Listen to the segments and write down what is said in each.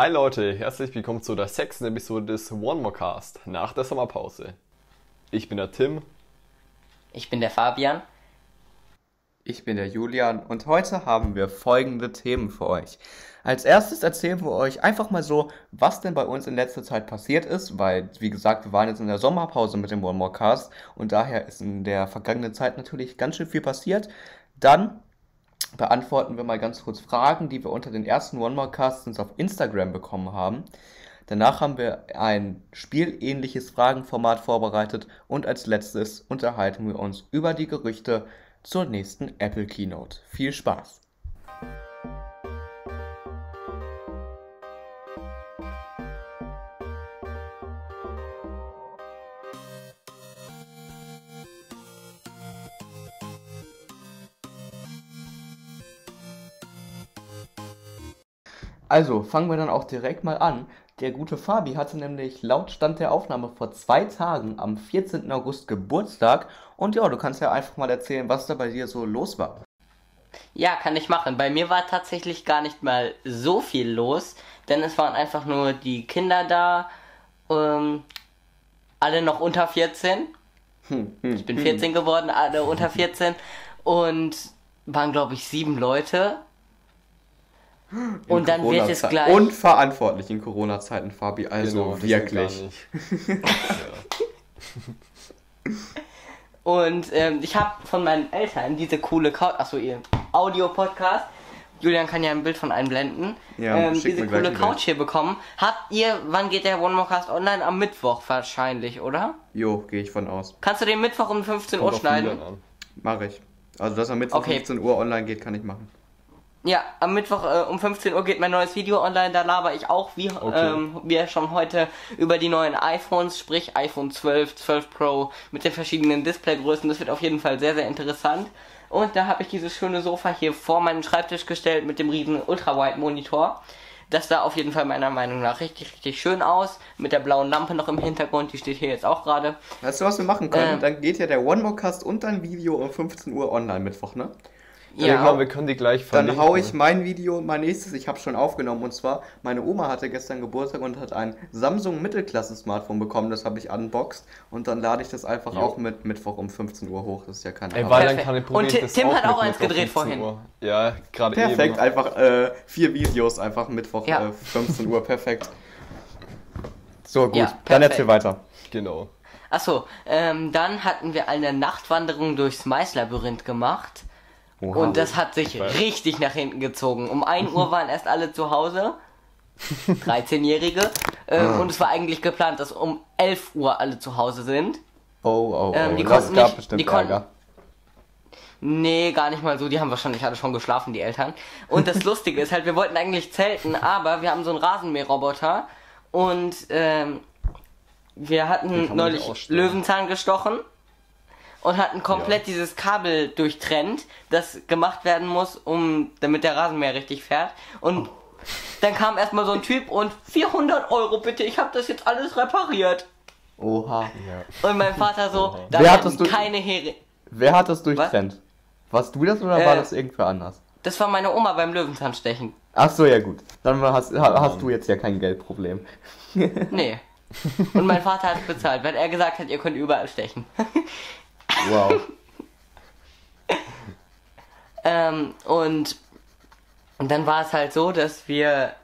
Hi Leute, herzlich willkommen zu der sechsten Episode des One More Cast nach der Sommerpause. Ich bin der Tim. Ich bin der Fabian. Ich bin der Julian und heute haben wir folgende Themen für euch. Als erstes erzählen wir euch einfach mal so, was denn bei uns in letzter Zeit passiert ist, weil, wie gesagt, wir waren jetzt in der Sommerpause mit dem One More Cast und daher ist in der vergangenen Zeit natürlich ganz schön viel passiert. Dann beantworten wir mal ganz kurz Fragen, die wir unter den ersten One More Casts auf Instagram bekommen haben. Danach haben wir ein spielähnliches Fragenformat vorbereitet und als letztes unterhalten wir uns über die Gerüchte zur nächsten Apple Keynote. Viel Spaß! Also fangen wir dann auch direkt mal an. Der gute Fabi hatte nämlich laut Stand der Aufnahme vor zwei Tagen am 14. August Geburtstag. Und ja, du kannst ja einfach mal erzählen, was da bei dir so los war. Ja, kann ich machen. Bei mir war tatsächlich gar nicht mal so viel los, denn es waren einfach nur die Kinder da, ähm, alle noch unter 14. Hm, hm, ich bin 14 hm. geworden, alle unter 14 und waren glaube ich sieben Leute und dann wird es gleich. Unverantwortlich in Corona-Zeiten, Fabi, also genau, wirklich. Und ähm, ich habe von meinen Eltern diese coole Couch, achso, ihr Audio-Podcast. Julian kann ja ein Bild von einblenden. Ja, ähm, diese coole Couch hier bekommen. Habt ihr, wann geht der One More Cast online? Am Mittwoch wahrscheinlich, oder? Jo, gehe ich von aus. Kannst du den Mittwoch um 15 Kommt Uhr schneiden? Mache ich. Also, dass er Mittwoch okay. 15 Uhr online geht, kann ich machen. Ja, am Mittwoch äh, um 15 Uhr geht mein neues Video online. Da laber ich auch, wie okay. ähm, wir schon heute, über die neuen iPhones, sprich iPhone 12, 12 Pro mit den verschiedenen Displaygrößen. Das wird auf jeden Fall sehr, sehr interessant. Und da habe ich dieses schöne Sofa hier vor meinen Schreibtisch gestellt mit dem riesen Ultrawide-Monitor. Das sah auf jeden Fall meiner Meinung nach richtig, richtig schön aus. Mit der blauen Lampe noch im Hintergrund, die steht hier jetzt auch gerade. Weißt du, was wir machen können? Ähm, Dann geht ja der One More Cast und dein Video um 15 Uhr online Mittwoch, ne? Ja, genau, wir können die gleich verlinken. Dann hau ich mein Video, mein nächstes, ich habe schon aufgenommen. Und zwar, meine Oma hatte gestern Geburtstag und hat ein Samsung Mittelklasse-Smartphone bekommen. Das habe ich unboxed. Und dann lade ich das einfach jo. auch mit Mittwoch um 15 Uhr hoch. Das ist ja keine Ey, weil dann kann ich Und Tim hat auch eins gedreht vorhin. Uhr. Ja, gerade eben. Perfekt, einfach äh, vier Videos, einfach Mittwoch ja. äh, 15 Uhr. Perfekt. So, gut. Ja, dann erzähl weiter. Genau. Achso, ähm, dann hatten wir eine Nachtwanderung durchs Maislabyrinth gemacht. Oha. Und das hat sich richtig nach hinten gezogen. Um 1 Uhr waren erst alle zu Hause. 13-Jährige. Äh, ah. Und es war eigentlich geplant, dass um 11 Uhr alle zu Hause sind. Oh, oh, oh. Ähm, die das gab nicht, bestimmt die Ärger. Nee, gar nicht mal so. Die haben wahrscheinlich alle schon geschlafen, die Eltern. Und das Lustige ist halt, wir wollten eigentlich zelten, aber wir haben so einen Rasenmäherroboter und ähm, wir hatten neulich Löwenzahn gestochen und hatten komplett ja. dieses Kabel durchtrennt, das gemacht werden muss, um damit der Rasenmäher richtig fährt. Und dann kam erstmal so ein Typ und 400 Euro bitte, ich habe das jetzt alles repariert. Oha. Ja. Und mein Vater so, da wer hat das durch, keine Hering. Wer hat das durchtrennt? Was? Warst du das oder äh, war das irgendwer anders? Das war meine Oma beim Löwenzahnstechen. Ach so, ja gut. Dann hast, hast du jetzt ja kein Geldproblem. nee. Und mein Vater hat bezahlt, weil er gesagt hat, ihr könnt überall stechen. Wow. ähm, und, und dann war es halt so, dass wir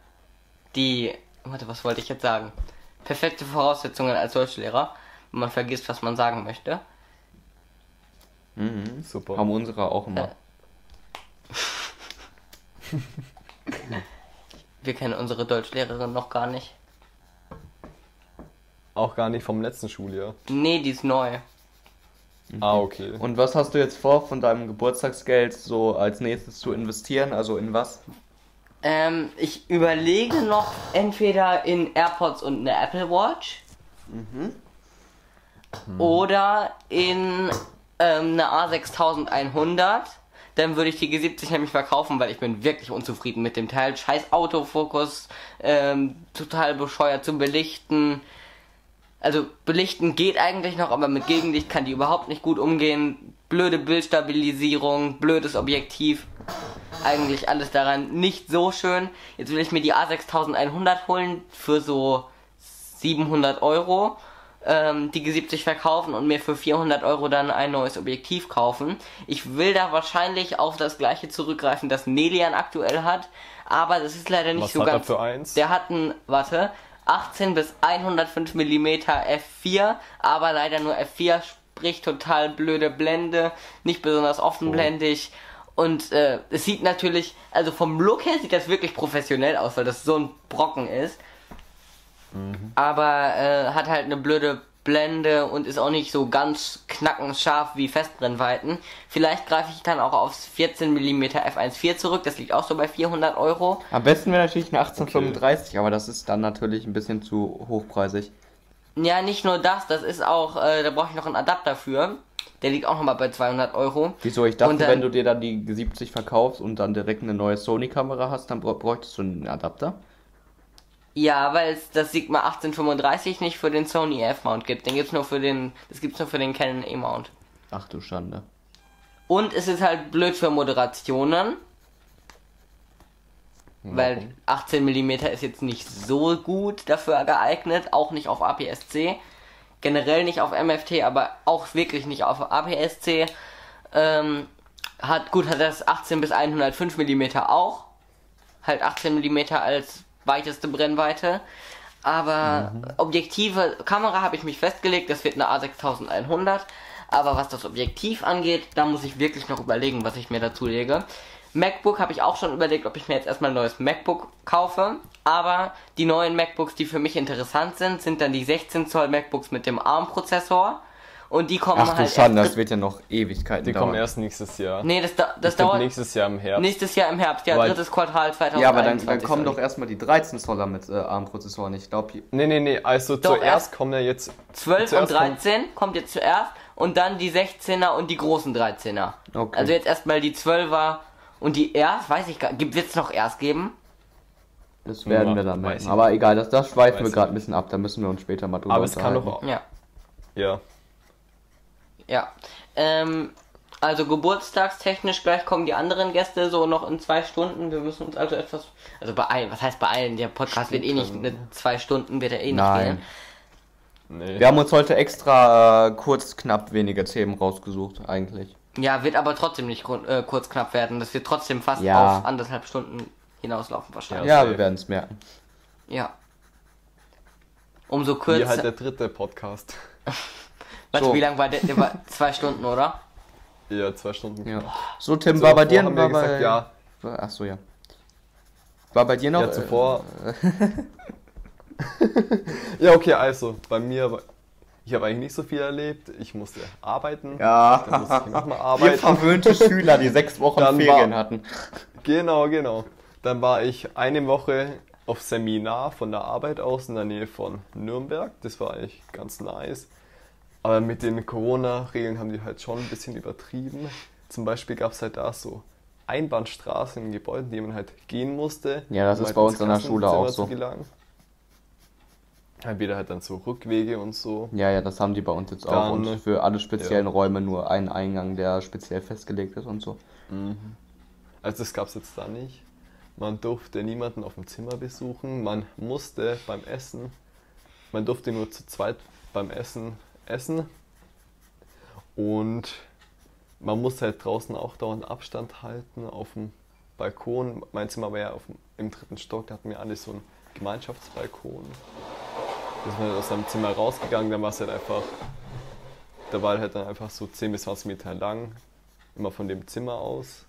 die, warte, was wollte ich jetzt sagen? Perfekte Voraussetzungen als Deutschlehrer, wenn man vergisst, was man sagen möchte. Mhm, super. Haben unsere auch immer. Äh. wir kennen unsere Deutschlehrerin noch gar nicht. Auch gar nicht vom letzten Schuljahr. Nee, die ist neu. Ah, okay. Und was hast du jetzt vor, von deinem Geburtstagsgeld so als nächstes zu investieren? Also in was? Ähm, ich überlege noch entweder in AirPods und eine Apple Watch. Mhm. Oder in ähm, eine A6100. Dann würde ich die G70 nämlich verkaufen, weil ich bin wirklich unzufrieden mit dem Teil. Scheiß Autofokus, ähm, total bescheuert zum Belichten. Also belichten geht eigentlich noch, aber mit Gegenlicht kann die überhaupt nicht gut umgehen. blöde Bildstabilisierung, blödes Objektiv. Eigentlich alles daran nicht so schön. Jetzt will ich mir die A6100 holen für so 700 Euro ähm, die G70 verkaufen und mir für 400 Euro dann ein neues Objektiv kaufen. Ich will da wahrscheinlich auf das gleiche zurückgreifen, das Melian aktuell hat, aber das ist leider nicht Was so hat er ganz. für eins? Der hat ein, warte, 18 bis 105 mm f4, aber leider nur f4, sprich total blöde Blende, nicht besonders offenblendig. Und äh, es sieht natürlich, also vom Look her sieht das wirklich professionell aus, weil das so ein Brocken ist aber äh, hat halt eine blöde Blende und ist auch nicht so ganz knackenscharf wie Festbrennweiten. Vielleicht greife ich dann auch aufs 14 mm f1.4 zurück, das liegt auch so bei 400 Euro. Am besten wäre natürlich eine 1835, aber das ist dann natürlich ein bisschen zu hochpreisig. Ja, nicht nur das, das ist auch, äh, da brauche ich noch einen Adapter für. Der liegt auch nochmal bei 200 Euro. Wieso? Ich dachte, Und dann- wenn du dir dann die 70 verkaufst und dann direkt eine neue Sony-Kamera hast, dann bräuchtest du einen Adapter. Ja, weil es das Sigma 1835 nicht für den Sony F-Mount gibt. Den gibt's nur für den, das gibt's nur für den Canon E-Mount. Ach du Schande. Und es ist halt blöd für Moderationen. Weil 18 mm ist jetzt nicht so gut dafür geeignet, auch nicht auf APS-C. Generell nicht auf MFT, aber auch wirklich nicht auf APS-C. Ähm, hat, gut, hat das 18 bis 105 mm auch. Halt 18 mm als weiteste Brennweite. Aber Objektive, Kamera habe ich mich festgelegt, das wird eine A6100. Aber was das Objektiv angeht, da muss ich wirklich noch überlegen, was ich mir dazu lege. MacBook habe ich auch schon überlegt, ob ich mir jetzt erstmal ein neues MacBook kaufe. Aber die neuen MacBooks, die für mich interessant sind, sind dann die 16 Zoll MacBooks mit dem ARM-Prozessor. Und die kommen Ach du halt Schande, erst das wird ja noch Ewigkeiten Die dauern. kommen erst nächstes Jahr. Nee, das, da, das glaub, dauert nächstes Jahr im Herbst. nächstes Jahr im Herbst, ja, Weil- drittes Quartal 2021. ja, aber dann, dann kommen sorry. doch erstmal die 13 Zoller mit äh, ARM-Prozessoren. Ich glaube, Nee, nee, nee, also Doch, zuerst erst- kommen ja jetzt 12 und zuerst kommen- 13 kommt jetzt zuerst und dann die 16er und die großen 13er. Okay. Also jetzt erstmal die 12er und die erst, weiß ich gar nicht, wird es noch erst geben? das werden Ja, wir dann merken. Aber egal, das, das schweifen wir gerade ein bisschen ab. Da müssen wir uns später mal drüber Aber es kann doch auch. Ja. Ja. Ja. Ähm, also geburtstagstechnisch gleich kommen die anderen Gäste so noch in zwei Stunden. Wir müssen uns also etwas, also beeilen. Was heißt beeilen? Der Podcast wird eh nicht, eine zwei Stunden wird er eh nicht gehen. Nee. Wir haben uns heute extra äh, kurz, knapp wenige Themen rausgesucht, eigentlich. Ja, wird aber trotzdem nicht äh, kurz knapp werden. Das wird trotzdem fast Ja. auf anderthalb Stunden hinauslaufen wahrscheinlich. Ja, wir werden es merken. Ja. Umso Wie kürzer. halt der dritte Podcast. Warte, So. wie lang war der? Der war zwei Stunden, oder? Ja, zwei Stunden. Ja. So, Tim, So, war bei dir haben wir war bei, gesagt, ja. Ach so, ja. War bei dir noch? Ja, zuvor. ja, okay, also, bei mir, war- ich habe eigentlich nicht so viel erlebt. Ich musste arbeiten. Äh, ja. Dann musste ich nochmal Wir arbeiten. verwöhnte Schüler, die sechs Wochen Dann Ferien war- hatten. Genau, genau. Dann war ich eine Woche auf Seminar von der Arbeit aus in der Nähe von Nürnberg. Das war eigentlich ganz nice. Aber mit den Corona-Regeln haben die halt schon ein bisschen übertrieben. Zum Beispiel gab es halt da so Einbahnstraßen in Gebäuden, die man halt gehen musste. Ja, das um ist halt bei uns an der Schule auch so. gelangen. Halt wieder halt dann so Rückwege und so. Ja, ja, das haben die bei uns jetzt auch. Dann- Und für alle speziellen ja. Räume nur einen Eingang, der speziell festgelegt ist und so. Also das gab es jetzt da nicht. Man durfte niemanden auf dem Zimmer besuchen. Man musste beim Essen, man durfte nur zu zweit beim Essen essen. Und man musste halt draußen auch dauernd Abstand halten auf dem Balkon. Mein Zimmer war ja auf dem, im dritten Stock, da hatten wir alle so einen Gemeinschaftsbalkon. Da ist man aus seinem Zimmer rausgegangen, dann war es halt einfach, da war halt dann einfach so 10 bis 20 Meter lang, immer von dem Zimmer aus.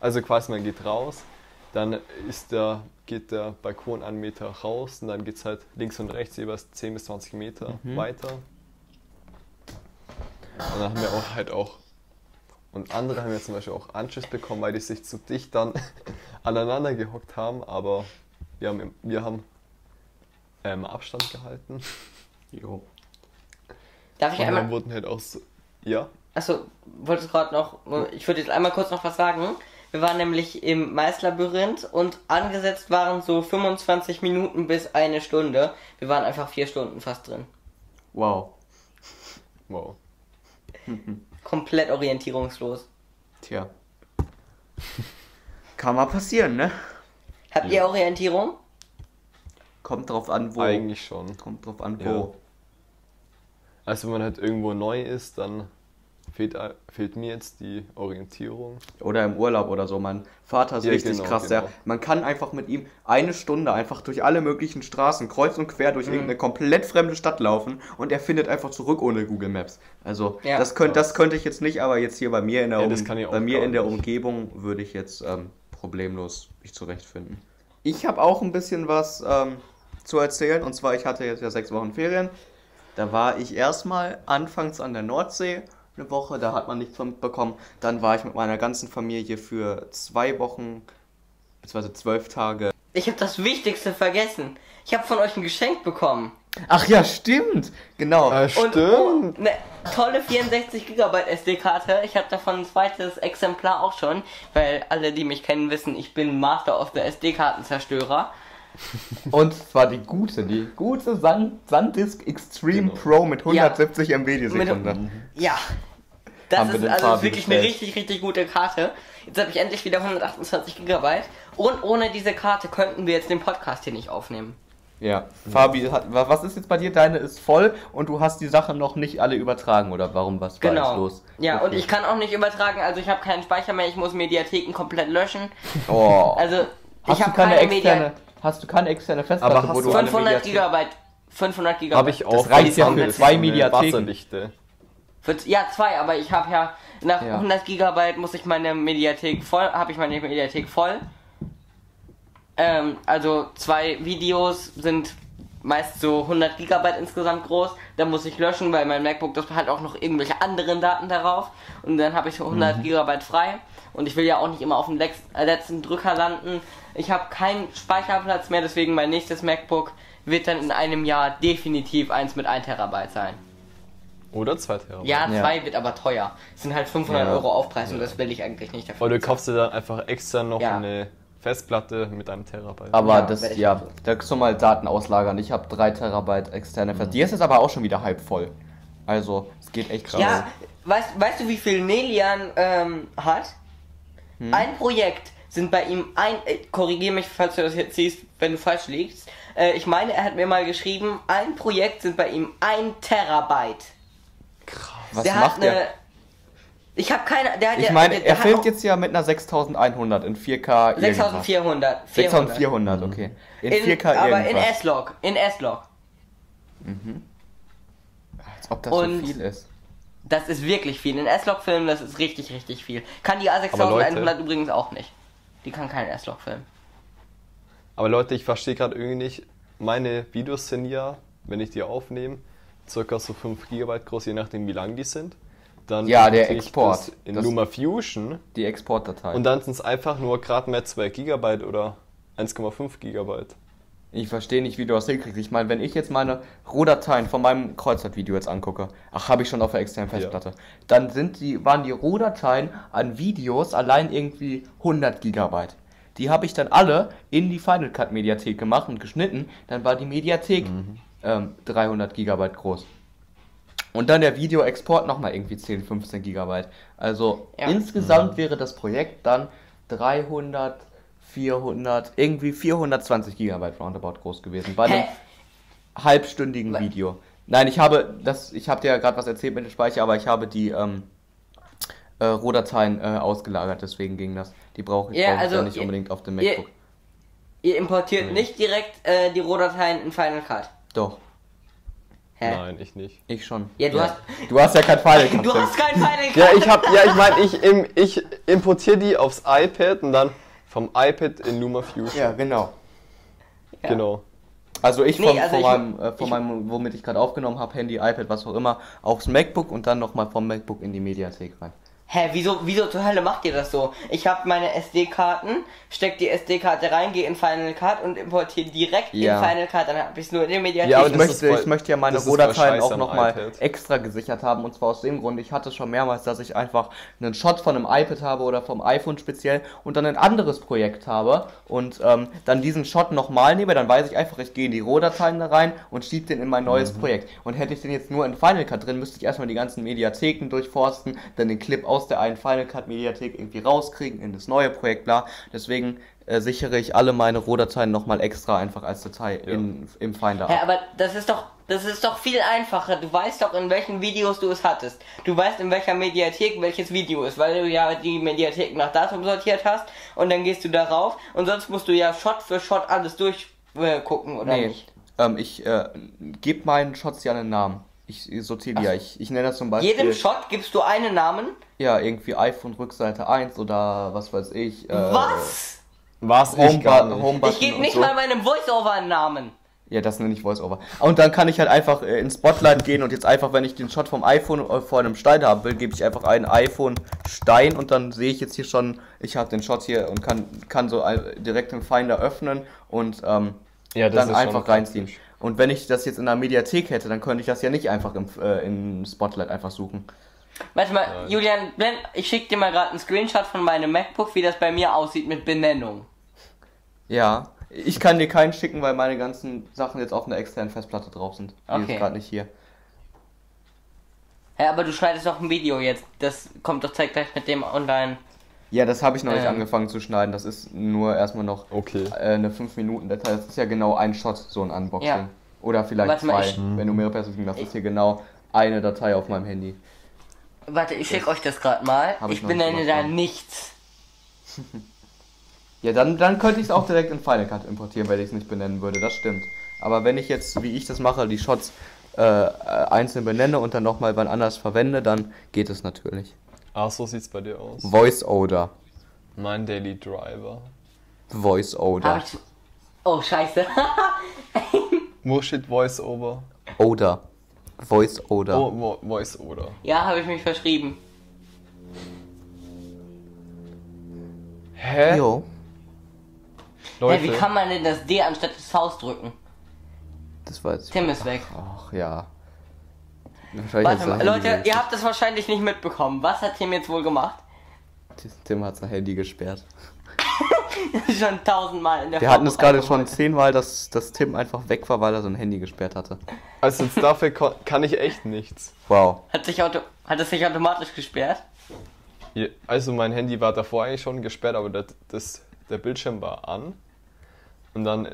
Also quasi man geht raus, dann ist der, geht der Balkon einen Meter raus und dann geht es halt links und rechts jeweils 10 bis 20 Meter weiter. Und dann haben wir auch halt auch, und andere haben ja zum Beispiel auch Anschiss bekommen, weil die sich zu dicht dann aneinander gehockt haben, aber wir haben, wir haben ähm, Abstand gehalten. Jo. Darf ich Und dann einmal. wurden halt auch so, ja, Achso, wolltest gerade noch. Ich würde jetzt einmal kurz noch was sagen. Wir waren nämlich im Maislabyrinth und angesetzt waren so 25 Minuten bis eine Stunde. Wir waren einfach vier Stunden fast drin. Wow. wow. komplett orientierungslos. Tja. Kann mal passieren, ne? Habt Ja. ihr Orientierung? Kommt drauf an, wo. Eigentlich schon. Kommt drauf an, Ja. wo. Also wenn man halt irgendwo neu ist, dann fehlt, fehlt mir jetzt die Orientierung. Oder im Urlaub oder so. Mein Vater ist Ja, richtig genau, krass. Der, genau. man kann einfach mit ihm eine Stunde einfach durch alle möglichen Straßen, kreuz und quer Mhm. durch irgendeine komplett fremde Stadt laufen und er findet einfach zurück ohne Google Maps. Also Ja. das, könnt, das könnte ich jetzt nicht, aber jetzt hier bei mir in der, um, bei mir in der. Umgebung würde ich jetzt ähm, problemlos mich zurechtfinden. Ich habe auch ein bisschen was ähm, zu erzählen und zwar ich hatte jetzt ja sechs Wochen Ferien. Da war ich erstmal anfangs an der Nordsee eine Woche, da hat man nichts von mitbekommen. Dann war ich mit meiner ganzen Familie für zwei Wochen, beziehungsweise zwölf Tage. Ich habe das Wichtigste vergessen. Ich habe von euch ein Geschenk bekommen. Ach ja, stimmt! Genau. Äh, Und stimmt. eine tolle 64 GB SD-Karte. Ich habe davon ein zweites Exemplar auch schon, weil alle, die mich kennen, wissen, ich bin Master of the SD-Kartenzerstörer. Und zwar die gute, die gute San Sandisk Extreme Genau. Pro mit 170 MB die Mit- Sekunde. Ja. Das Haben wir ist den also Fabi wirklich eine bestellt. richtig, richtig gute Karte. Jetzt habe ich endlich wieder 128 GB. Und ohne diese Karte könnten wir jetzt den Podcast hier nicht aufnehmen. Ja. Fabi, hat, wa- was ist jetzt bei dir? Deine ist voll und du hast die Sachen noch nicht alle übertragen oder warum? Was war Genau. los? Ja, Okay. und ich kann auch nicht übertragen, also ich habe keinen Speicher mehr, ich muss Mediatheken komplett löschen. Oh. Also hast ich du habe keine keine externe, Media hast du keine externe Festplatte, Aber hast wo du du alle 500 Mediatheken- Gigabyte. 500 Gigabyte. Habe ich auch. reicht ja für zwei eine Mediatheken. Wasserdichte. Ja, zwei, aber ich habe ja nach Ja. 100 Gigabyte muss ich meine Mediathek voll, habe ich meine Mediathek voll. Ähm, also zwei Videos sind meist so 100 Gigabyte insgesamt groß. Dann muss ich löschen, weil mein MacBook das hat auch noch irgendwelche anderen Daten darauf. Und dann habe ich so 100 Gigabyte frei. Und ich will ja auch nicht immer auf dem äh, letzten Drücker landen. Ich habe keinen Speicherplatz mehr, deswegen mein nächstes MacBook wird dann in einem Jahr definitiv eins mit 1 Terabyte sein. Oder 2 Terabyte. Ja, Ja. zwei wird aber teuer. Es sind halt 500 Ja. Euro Aufpreis und das will ich eigentlich nicht dafür. Oder du kaufst dir dann einfach extra noch Ja. eine Festplatte mit einem Terabyte. Aber Ja, das, ja, da kannst du mal Daten auslagern. Ich habe 3 Terabyte externe Mhm. Festplatte. Die ist jetzt aber auch schon wieder halb voll. Also, es geht echt krass. Ja, weißt, weißt du, wie viel Nelian ähm, hat? Hm? Ein Projekt sind bei ihm ein. Äh, Korrigiere mich, falls du das jetzt siehst, wenn du falsch liegst. Äh, ich meine, er hat mir mal geschrieben, ein Projekt sind bei ihm ein Terabyte. Was der macht hat der? eine. Ich habe keine. Der hat Ich meine, er filmt jetzt ja mit einer 6100 in 4K. irgendwas. 6400. 400. 6400, okay. In, In, 4K aber in. S-Log. In S-Log. Als ob das Und- so viel ist. Das ist wirklich viel. In S-Log filmen, das ist richtig, richtig viel. Kann die Aber A6100 Leute- übrigens auch nicht. Die kann keinen S-Log filmen. Aber Leute, ich verstehe gerade irgendwie nicht. Meine Videos sind ja, wenn ich die aufnehme, circa so 5 GB groß, je nachdem wie lang die sind. Dann Ja, der Export. In Das- LumaFusion Die Exportdatei. und dann sind es einfach nur gerade mehr 2 GB oder 1,5 GB. Ich verstehe nicht, wie du das hinkriegst. Ich meine, wenn ich jetzt meine Rohdateien von meinem Kreuzfahrt-Video jetzt angucke, ach, habe ich schon auf der externen Festplatte, dann sind die, waren die Rohdateien an Videos allein irgendwie 100 Gigabyte. Die habe ich dann alle in die Final Cut Mediathek gemacht und geschnitten. Dann war die Mediathek ähm, 300 Gigabyte groß. Und dann der Videoexport nochmal irgendwie 10, 15 Gigabyte. Also Ja. insgesamt wäre das Projekt dann 300, 400, irgendwie 420 Gigabyte roundabout groß gewesen. Bei einem Hä? halbstündigen Wa- Video. Nein, ich habe das, ich habe dir ja gerade was erzählt mit dem Speicher, aber ich habe die ähm, äh, Rohdateien äh, ausgelagert, deswegen ging das. Die brauche ich, Ja, brauche ich also ja nicht ihr- unbedingt auf dem ihr- MacBook. Ihr importiert nicht direkt äh, die Rohdateien in Final Cut. Doch, Hä? Nein, ich nicht. ich schon. Ja, du hast- Du hast ja kein Final Cut Du hast kein Final Cut. Ja, ich hab, ja, ich meine, ich, im, ich importiere die aufs iPad und dann vom iPad in LumaFusion. Ja, genau. Ja. Genau. Also ich Nee, von, also von, ich- meinem, äh, von ich- meinem, womit ich gerade aufgenommen habe, Handy, iPad, was auch immer, aufs MacBook und dann nochmal vom MacBook in die Mediathek rein. Hä, wieso, wieso zur Hölle macht ihr das so? Ich habe meine SD-Karten, steck die SD-Karte rein, gehe in Final Cut und importiere direkt Ja. in Final Cut, dann habe ich es nur in der Mediathek. Ja, aber Ich möchte, voll- ich möchte ja meine Rohdateien auch nochmal extra gesichert haben. Und zwar aus dem Grund, ich hatte schon mehrmals, dass ich einfach einen Shot von einem iPad habe oder vom iPhone speziell und dann ein anderes Projekt habe und ähm, dann diesen Shot nochmal nehme, dann weiß ich einfach, ich gehe in die Rohdateien da rein und schiebe den in mein neues Mhm. Projekt. Und hätte ich den jetzt nur in Final Cut drin, müsste ich erstmal die ganzen Mediatheken durchforsten, dann den Clip aus der einen Final Cut Mediathek irgendwie rauskriegen in das neue Projekt, bla. Deswegen äh, sichere ich alle meine Rohdateien nochmal extra einfach als Datei in, im Finder ab. aber das ist doch, das ist doch viel einfacher. Du weißt doch, in welchen Videos du es hattest. Du weißt, in welcher Mediathek welches Video ist, weil du ja die Mediathek nach Datum sortiert hast und dann gehst du darauf und sonst musst du ja Shot für Shot alles durchgucken, äh, oder Nee, nicht? ähm, ich äh, gebe meinen Shots ja einen Namen. Ich sortiere die ja. Ich, ich nenne das zum Beispiel. Jedem Shot gibst du einen Namen. Ja, irgendwie iPhone Rückseite 1 oder was weiß ich. Äh, Was? Was ich Home. Home Ich gebe nicht so. mal meinem Voiceover einen Namen. Ja, das nenne ich Voiceover. Und dann kann ich halt einfach äh, ins Spotlight gehen und jetzt einfach, wenn ich den Shot vom iPhone äh, vor einem Stein haben will, gebe ich einfach einen iPhone Stein und dann sehe ich jetzt hier schon, ich habe den Shot hier und kann, kann so äh, direkt im Finder öffnen und ähm, Ja, das dann einfach reinziehen. praktisch. Und wenn ich das jetzt in der Mediathek hätte, dann könnte ich das ja nicht einfach im, äh, im Spotlight einfach suchen. Warte mal, Julian, blend, ich schicke dir mal gerade einen Screenshot von meinem MacBook, wie das bei mir aussieht mit Benennung. Ja, ich kann dir keinen schicken, weil meine ganzen Sachen jetzt auf einer externen Festplatte drauf sind. Die Okay. ist gerade nicht hier. Hä, aber du schneidest doch ein Video jetzt. Das kommt doch zeitgleich mit dem online. Ja, das habe ich noch nicht Ähm. angefangen zu schneiden. Das ist nur erstmal noch Okay. äh, eine 5-Minuten-Datei. Das ist ja genau ein Shot, so ein Unboxing. Ja. Oder vielleicht Warte mal, zwei, ich- wenn du mehrere Perspektiven hast. Das ist hier genau eine Datei auf meinem Handy. Warte, ich schicke euch das gerade mal. Hab ich Ich nicht benenne da ja. nichts. Ja, dann, dann könnte ich es auch direkt in Final Cut importieren, wenn ich es nicht benennen würde. Das stimmt. Aber wenn ich jetzt, wie ich das mache, die Shots äh, einzeln benenne und dann nochmal wann anders verwende, dann geht es natürlich. Ah, so sieht's bei dir aus. Voice Oder. Mein Daily Driver. Voice Hab Oder. ich... Oh, scheiße. Mushit Voice Over. Oder. Voice Oder. Oh, Vo Voice Oder. ja, habe ich mich verschrieben. Hä? Jo. Leute, Hä, wie kann man denn das D anstatt des Vs drücken? Das war jetzt. Tim ist weg. Ach ja. Warte mal, Leute, ihr habt das wahrscheinlich nicht mitbekommen. Was hat Tim jetzt wohl gemacht? Tim hat sein Handy gesperrt. schon tausendmal in der Wir hatten es gerade schon zehnmal, dass, dass Tim einfach weg war, weil er sein Handy gesperrt hatte. also jetzt dafür kann ich echt nichts. Wow. Hat, sich auto hat es sich automatisch gesperrt? Hier- Also mein Handy war davor eigentlich schon gesperrt, aber das, das, der Bildschirm war an. Und dann,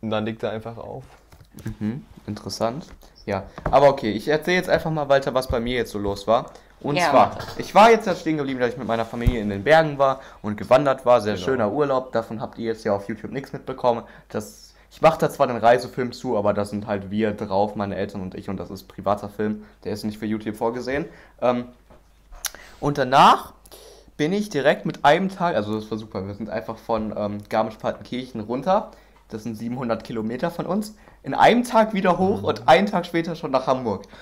und dann liegt er einfach auf. Mhm, interessant. Ja, aber okay, ich erzähle jetzt einfach mal weiter, was bei mir jetzt so los war. Und Ja, zwar, ich war jetzt ja stehen geblieben, dass ich mit meiner Familie in den Bergen war und gewandert war. Sehr Genau. schöner Urlaub. Davon habt ihr jetzt ja auf YouTube nichts mitbekommen. Das, ich mache da zwar den Reisefilm zu, aber da sind halt wir drauf, meine Eltern und ich, und das ist privater Film. Der ist nicht für YouTube vorgesehen. Ähm, und danach bin ich direkt mit einem Tag, also das war super, wir sind einfach von ähm, Garmisch-Partenkirchen runter, das sind 700 Kilometer von uns, in einem Tag wieder hoch und einen Tag später schon nach Hamburg.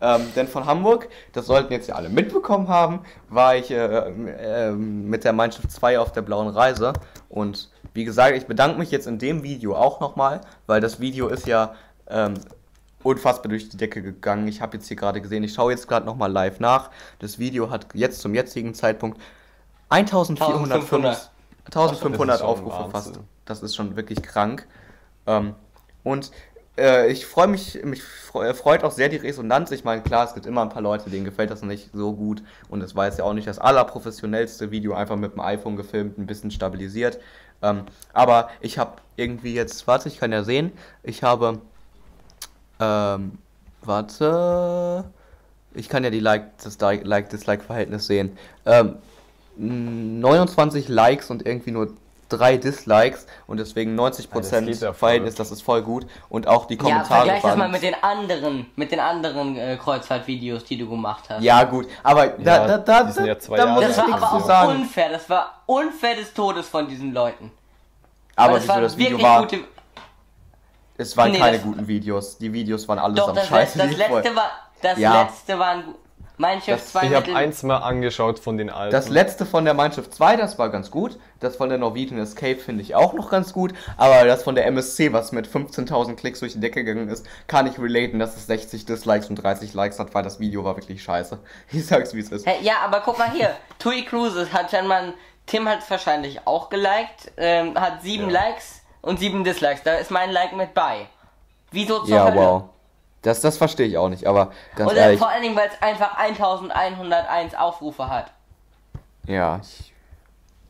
Ähm, denn von Hamburg, das sollten jetzt ja alle mitbekommen haben, war ich äh, äh, mit der Mannschaft 2 auf der blauen Reise. Und wie gesagt, ich bedanke mich jetzt in dem Video auch nochmal, weil das Video ist ja ähm, unfassbar durch die Decke gegangen. Ich habe jetzt hier gerade gesehen, ich schaue jetzt gerade nochmal live nach. Das Video hat jetzt zum jetzigen Zeitpunkt 1405 1500. 1500 Das ist schon Aufrufe Wahnsinn. fast. Das ist schon wirklich krank. Ähm, und äh, ich freue mich, mich freu- freut auch sehr die Resonanz. Ich meine, klar, es gibt immer ein paar Leute, denen gefällt das nicht so gut. Und es war jetzt ja auch nicht das allerprofessionellste Video, einfach mit dem iPhone gefilmt, ein bisschen stabilisiert. Ähm, aber ich habe irgendwie jetzt, warte, ich kann ja sehen, ich habe, ähm, warte, ich kann ja die Like, Like-Dislike-Verhältnis sehen. Ähm, 29 Likes und irgendwie nur drei Dislikes und deswegen 90% Ja, das geht ja voll. Verhältnis, das ist voll gut. Und auch die Ja, Kommentare vergleich das waren- mal mit den anderen, mit den anderen äh, Kreuzfahrtvideos, die du gemacht hast. Ja, gut, aber da, Ja, da, da, da, ja zwei da muss Das ich war nichts aber zu auch sagen. unfair, das war unfair des Todes von diesen Leuten. Aber das wieso waren das Video war, gute. es waren Nee, keine das- guten Videos. Die Videos waren Doch, allesamt das, scheiße. das letzte voll- war. Das Ja. letzte war Schiff Das- 2 Ich habe eins mal angeschaut von den alten. Das letzte von der Mein Schiff 2, das war ganz gut. Das von der Norwegian Escape finde ich auch noch ganz gut. Aber das von der MSC, was mit 15.000 Klicks durch die Decke gegangen ist, kann ich relaten, dass es 60 Dislikes und 30 Likes hat, weil das Video war wirklich scheiße. Ich sag's wie es ist. Hä, ja, aber guck mal hier. Tui Cruises hat dann man. Tim hat es wahrscheinlich auch geliked. Ähm, hat sieben Ja. Likes und sieben Dislikes. Da ist mein Like mit bei. Wieso zur Ja, Hölle? wow. Das, das verstehe ich auch nicht, aber ganz dann ehrlich. vor allen Dingen, weil es einfach 1101 Aufrufe hat. Ja, ich.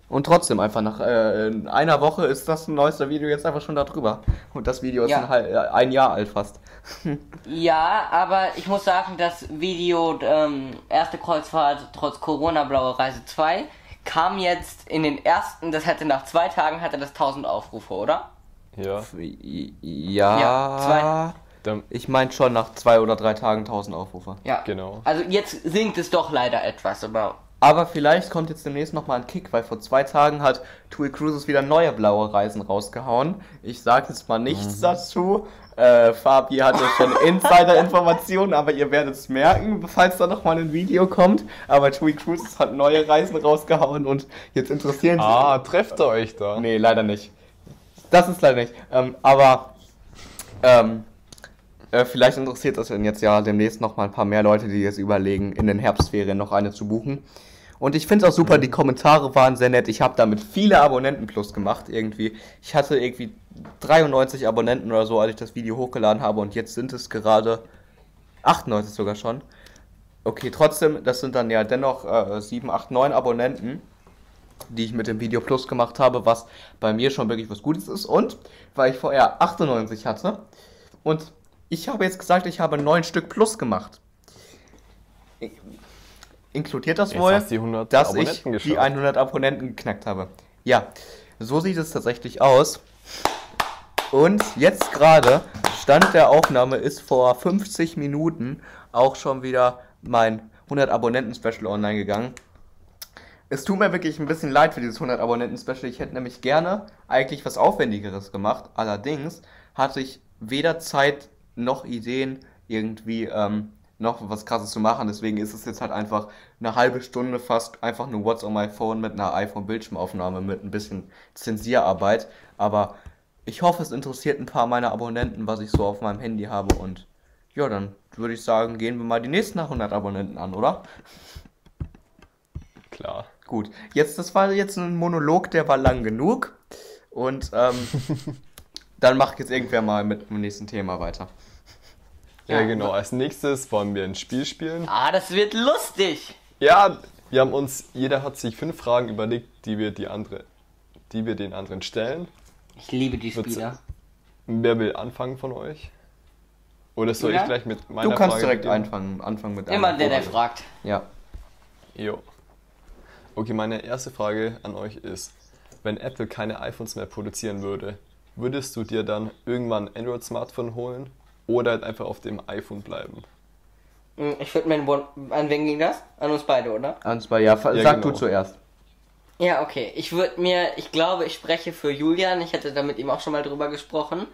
Und trotzdem, einfach nach äh, in einer Woche ist das neueste Video jetzt einfach schon da drüber. Und das Video ist Ja. ein, halb- äh, ein Jahr alt fast. Ja, aber ich muss sagen, das Video ähm, Erste Kreuzfahrt trotz Corona Blaue Reise 2 kam jetzt in den ersten, das hatte nach zwei Tagen hatte das 1000 Aufrufe, oder? Ja. Ja. Ja, zwei. Dann, Ich meine schon nach zwei oder drei Tagen 1000 Aufrufe. Ja. Genau. Also jetzt sinkt es doch leider etwas, aber Aber vielleicht kommt jetzt demnächst nochmal ein Kick, weil vor zwei Tagen hat TUI Cruises wieder neue blaue Reisen rausgehauen. Ich sage jetzt mal nichts dazu. Äh, Fabi hatte schon Insider-Informationen, aber ihr werdet es merken, falls da nochmal ein Video kommt. Aber TUI Cruises hat neue Reisen rausgehauen und jetzt interessieren sich. ah, trefft ihr euch da? Nee, leider nicht. Das ist leider nicht. Ähm, aber ähm, äh, vielleicht interessiert das dann jetzt ja demnächst noch mal ein paar mehr Leute, die jetzt überlegen, in den Herbstferien noch eine zu buchen. Und ich finde es auch super, die Kommentare waren sehr nett. Ich habe damit viele Abonnenten plus gemacht irgendwie. Ich hatte irgendwie 93 Abonnenten oder so, als ich das Video hochgeladen habe und jetzt sind es gerade 98 sogar schon. Okay, trotzdem, das sind dann ja dennoch äh, 7, 8, 9 Abonnenten die ich mit dem Video Plus gemacht habe, was bei mir schon wirklich was Gutes ist. Und weil ich vorher 98 hatte und ich habe jetzt gesagt, ich habe neun Stück Plus gemacht. Inkludiert das Jetzt wohl, hast du die 100 dass ich Abonnenten die geschafft. 100 Abonnenten geknackt habe? Ja, so sieht es tatsächlich aus. Und jetzt gerade, Stand der Aufnahme ist vor 50 Minuten auch schon wieder mein 100 Abonnenten-Special online gegangen. Es tut mir wirklich ein bisschen leid für dieses 100 Abonnenten-Special. Ich hätte nämlich gerne eigentlich was Aufwendigeres gemacht. Allerdings hatte ich weder Zeit noch Ideen, irgendwie ähm, noch was Krasses zu machen. Deswegen ist es jetzt halt einfach eine halbe Stunde fast einfach nur What's on my phone mit einer iPhone-Bildschirmaufnahme mit ein bisschen Zensierarbeit. Aber ich hoffe, es interessiert ein paar meiner Abonnenten, was ich so auf meinem Handy habe. Und ja, dann würde ich sagen, gehen wir mal die nächsten 100 Abonnenten an, oder? Klar. Gut, jetzt, das war jetzt ein Monolog, der war lang genug. Und ähm, dann mach ich jetzt irgendwer mal mit dem nächsten Thema weiter. Ja, Ja. genau. Als nächstes wollen wir ein Spiel spielen. ah, das wird lustig. Ja, wir haben uns, jeder hat sich fünf Fragen überlegt, die wir die andere, die wir den anderen stellen. Ich liebe die Spieler. Wer will anfangen von euch? Oder soll Ja? ich gleich mit meiner Du kannst Frage direkt anfangen, anfangen mit Immer einer der, der Frage. fragt. Ja. Jo. Okay, meine erste Frage an euch ist, wenn Apple keine iPhones mehr produzieren würde, würdest du dir dann irgendwann ein Android-Smartphone holen oder halt einfach auf dem iPhone bleiben? Hm, Ich würde mir ein One. An wen ging das? An uns beide, oder? Ans bei, ja, fa- Ja, sag genau. du zuerst. Ja, okay. Ich würde mir, ich glaube, ich spreche für Julian. Ich hätte da mit ihm auch schon mal drüber gesprochen.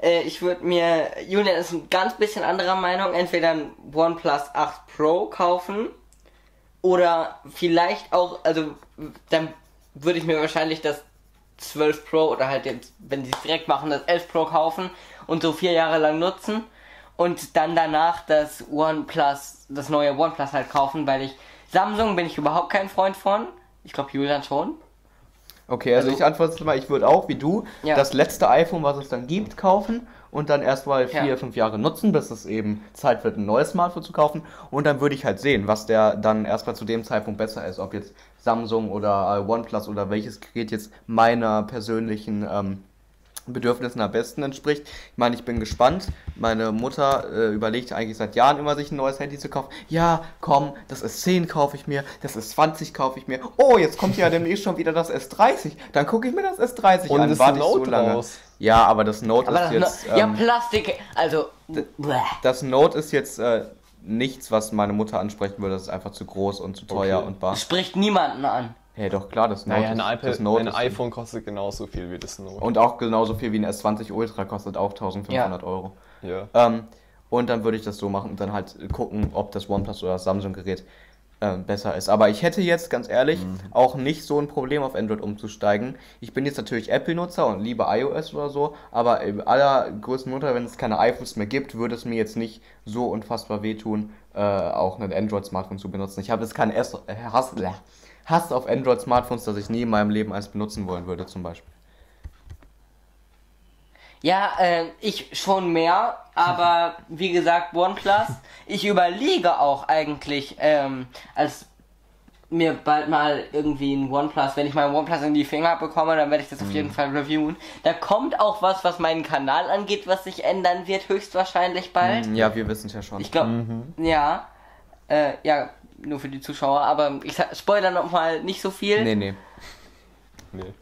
Äh, ich würde mir, Julian ist ein ganz bisschen anderer Meinung, entweder ein OnePlus 8 Pro kaufen oder vielleicht auch, also dann würde ich mir wahrscheinlich das 12 Pro oder halt jetzt, wenn sie es direkt machen, das 11 Pro kaufen und so vier Jahre lang nutzen und dann danach das OnePlus, das neue OnePlus halt kaufen, weil ich Samsung bin ich überhaupt kein Freund von. Ich glaube Julian schon. Okay, also, Also- ich antworte jetzt mal, ich würde auch wie du Ja. das letzte iPhone, was es dann gibt, kaufen und dann erstmal vier, Ja. fünf Jahre nutzen, bis es eben Zeit wird, ein neues Smartphone zu kaufen. Und dann würde ich halt sehen, was der dann erstmal zu dem Zeitpunkt besser ist, ob jetzt Samsung oder äh, OnePlus oder welches Gerät jetzt meiner persönlichen ähm, Bedürfnissen am besten entspricht. Ich meine, ich bin gespannt. Meine Mutter äh, überlegt eigentlich seit Jahren immer, sich ein neues Handy zu kaufen. Ja, komm, das S10 kaufe ich mir, das S20 kaufe ich mir. Oh, jetzt kommt ja demnächst schon wieder das S30. Dann gucke ich mir das S30 Und an. das Warte ich Note so lange. raus. Ja, aber das Note Aber ist das jetzt. no ja ähm, Plastik, also bleh. das Note ist jetzt äh, nichts, was meine Mutter ansprechen würde. Das ist einfach zu groß und zu teuer Okay. und bar. spricht niemanden an. Hey, doch klar, das Note Naja, ein, ist, iPad, das Note ein ist- iPhone kostet genauso viel wie das Note. Und auch genauso viel wie ein S20 Ultra kostet auch 1500 Euro. ja. Ähm, Und dann würde ich das so machen und dann halt gucken, ob das OnePlus oder das Samsung-Gerät äh, besser ist. Aber ich hätte jetzt, ganz ehrlich, mhm. auch nicht so ein Problem auf Android umzusteigen. Ich bin jetzt natürlich Apple-Nutzer und liebe iOS oder so, aber im allergrößten Mutter, wenn es keine iPhones mehr gibt, würde es mir jetzt nicht so unfassbar wehtun, äh, auch ein Android-Smartphone zu benutzen. Ich habe jetzt keinen Hass, Hass auf Android-Smartphones, dass ich nie in meinem Leben eins benutzen wollen würde, zum Beispiel. Ja, äh, ich schon mehr, aber wie gesagt, OnePlus. Ich überlege auch eigentlich, ähm, als mir bald mal irgendwie ein OnePlus, wenn ich mal ein OnePlus in die Finger bekomme, dann werde ich das auf jeden mhm. Fall reviewen. Da kommt auch was, was meinen Kanal angeht, was sich ändern wird, höchstwahrscheinlich bald. Mhm, ja, wir wissen es ja schon. Ich glaube, mhm. ja, äh, ja, nur für die Zuschauer, aber ich spoilere noch mal nicht so viel. Nee, nee. Nee.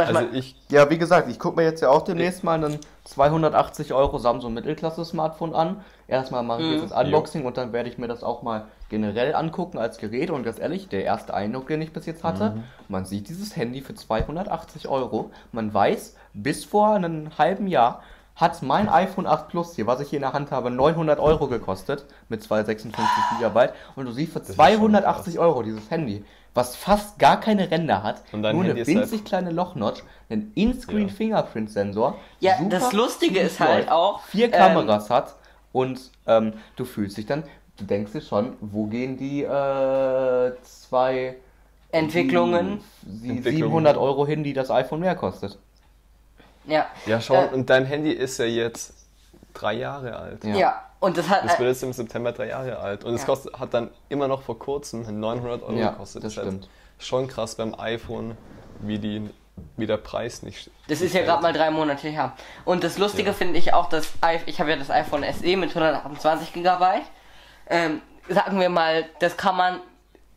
Also ich, ja, wie gesagt, ich gucke mir jetzt ja auch demnächst mal einen 280 Euro Samsung Mittelklasse Smartphone an. Erstmal mache ich mhm. jetzt das Unboxing jo. und dann werde ich mir das auch mal generell angucken als Gerät. Und ganz ehrlich, der erste Eindruck, den ich bis jetzt hatte, mhm. man sieht dieses Handy für 280 Euro. Man weiß, bis vor einem halben Jahr hat mein iPhone 8 Plus hier, was ich hier in der Hand habe, 900 Euro gekostet mit 256 GB. Und du siehst für 280 Euro dieses Handy was fast gar keine Ränder hat, nur Handy eine winzig halt kleine Lochnotch, einen In-Screen ja. Fingerprint Sensor. Ja, das Lustige ist halt auch vier Kameras ähm, hat und ähm, du fühlst dich dann, du denkst dir schon, wo gehen die äh, zwei Entwicklungen, die, die 700 Euro hin, die das iPhone mehr kostet. Ja. Ja, schau, äh, und dein Handy ist ja jetzt drei Jahre alt. Ja. ja. Und das hat. Das wird jetzt im September drei Jahre alt. Und es ja. kostet, hat dann immer noch vor kurzem 900 Euro ja, gekostet. Das, das stimmt. Schon krass beim iPhone, wie, die, wie der Preis nicht. Das ist ja gerade mal drei Monate her. Und das Lustige ja. finde ich auch, dass ich habe ja das iPhone SE mit 128 GB. Ähm, sagen wir mal, das kann man.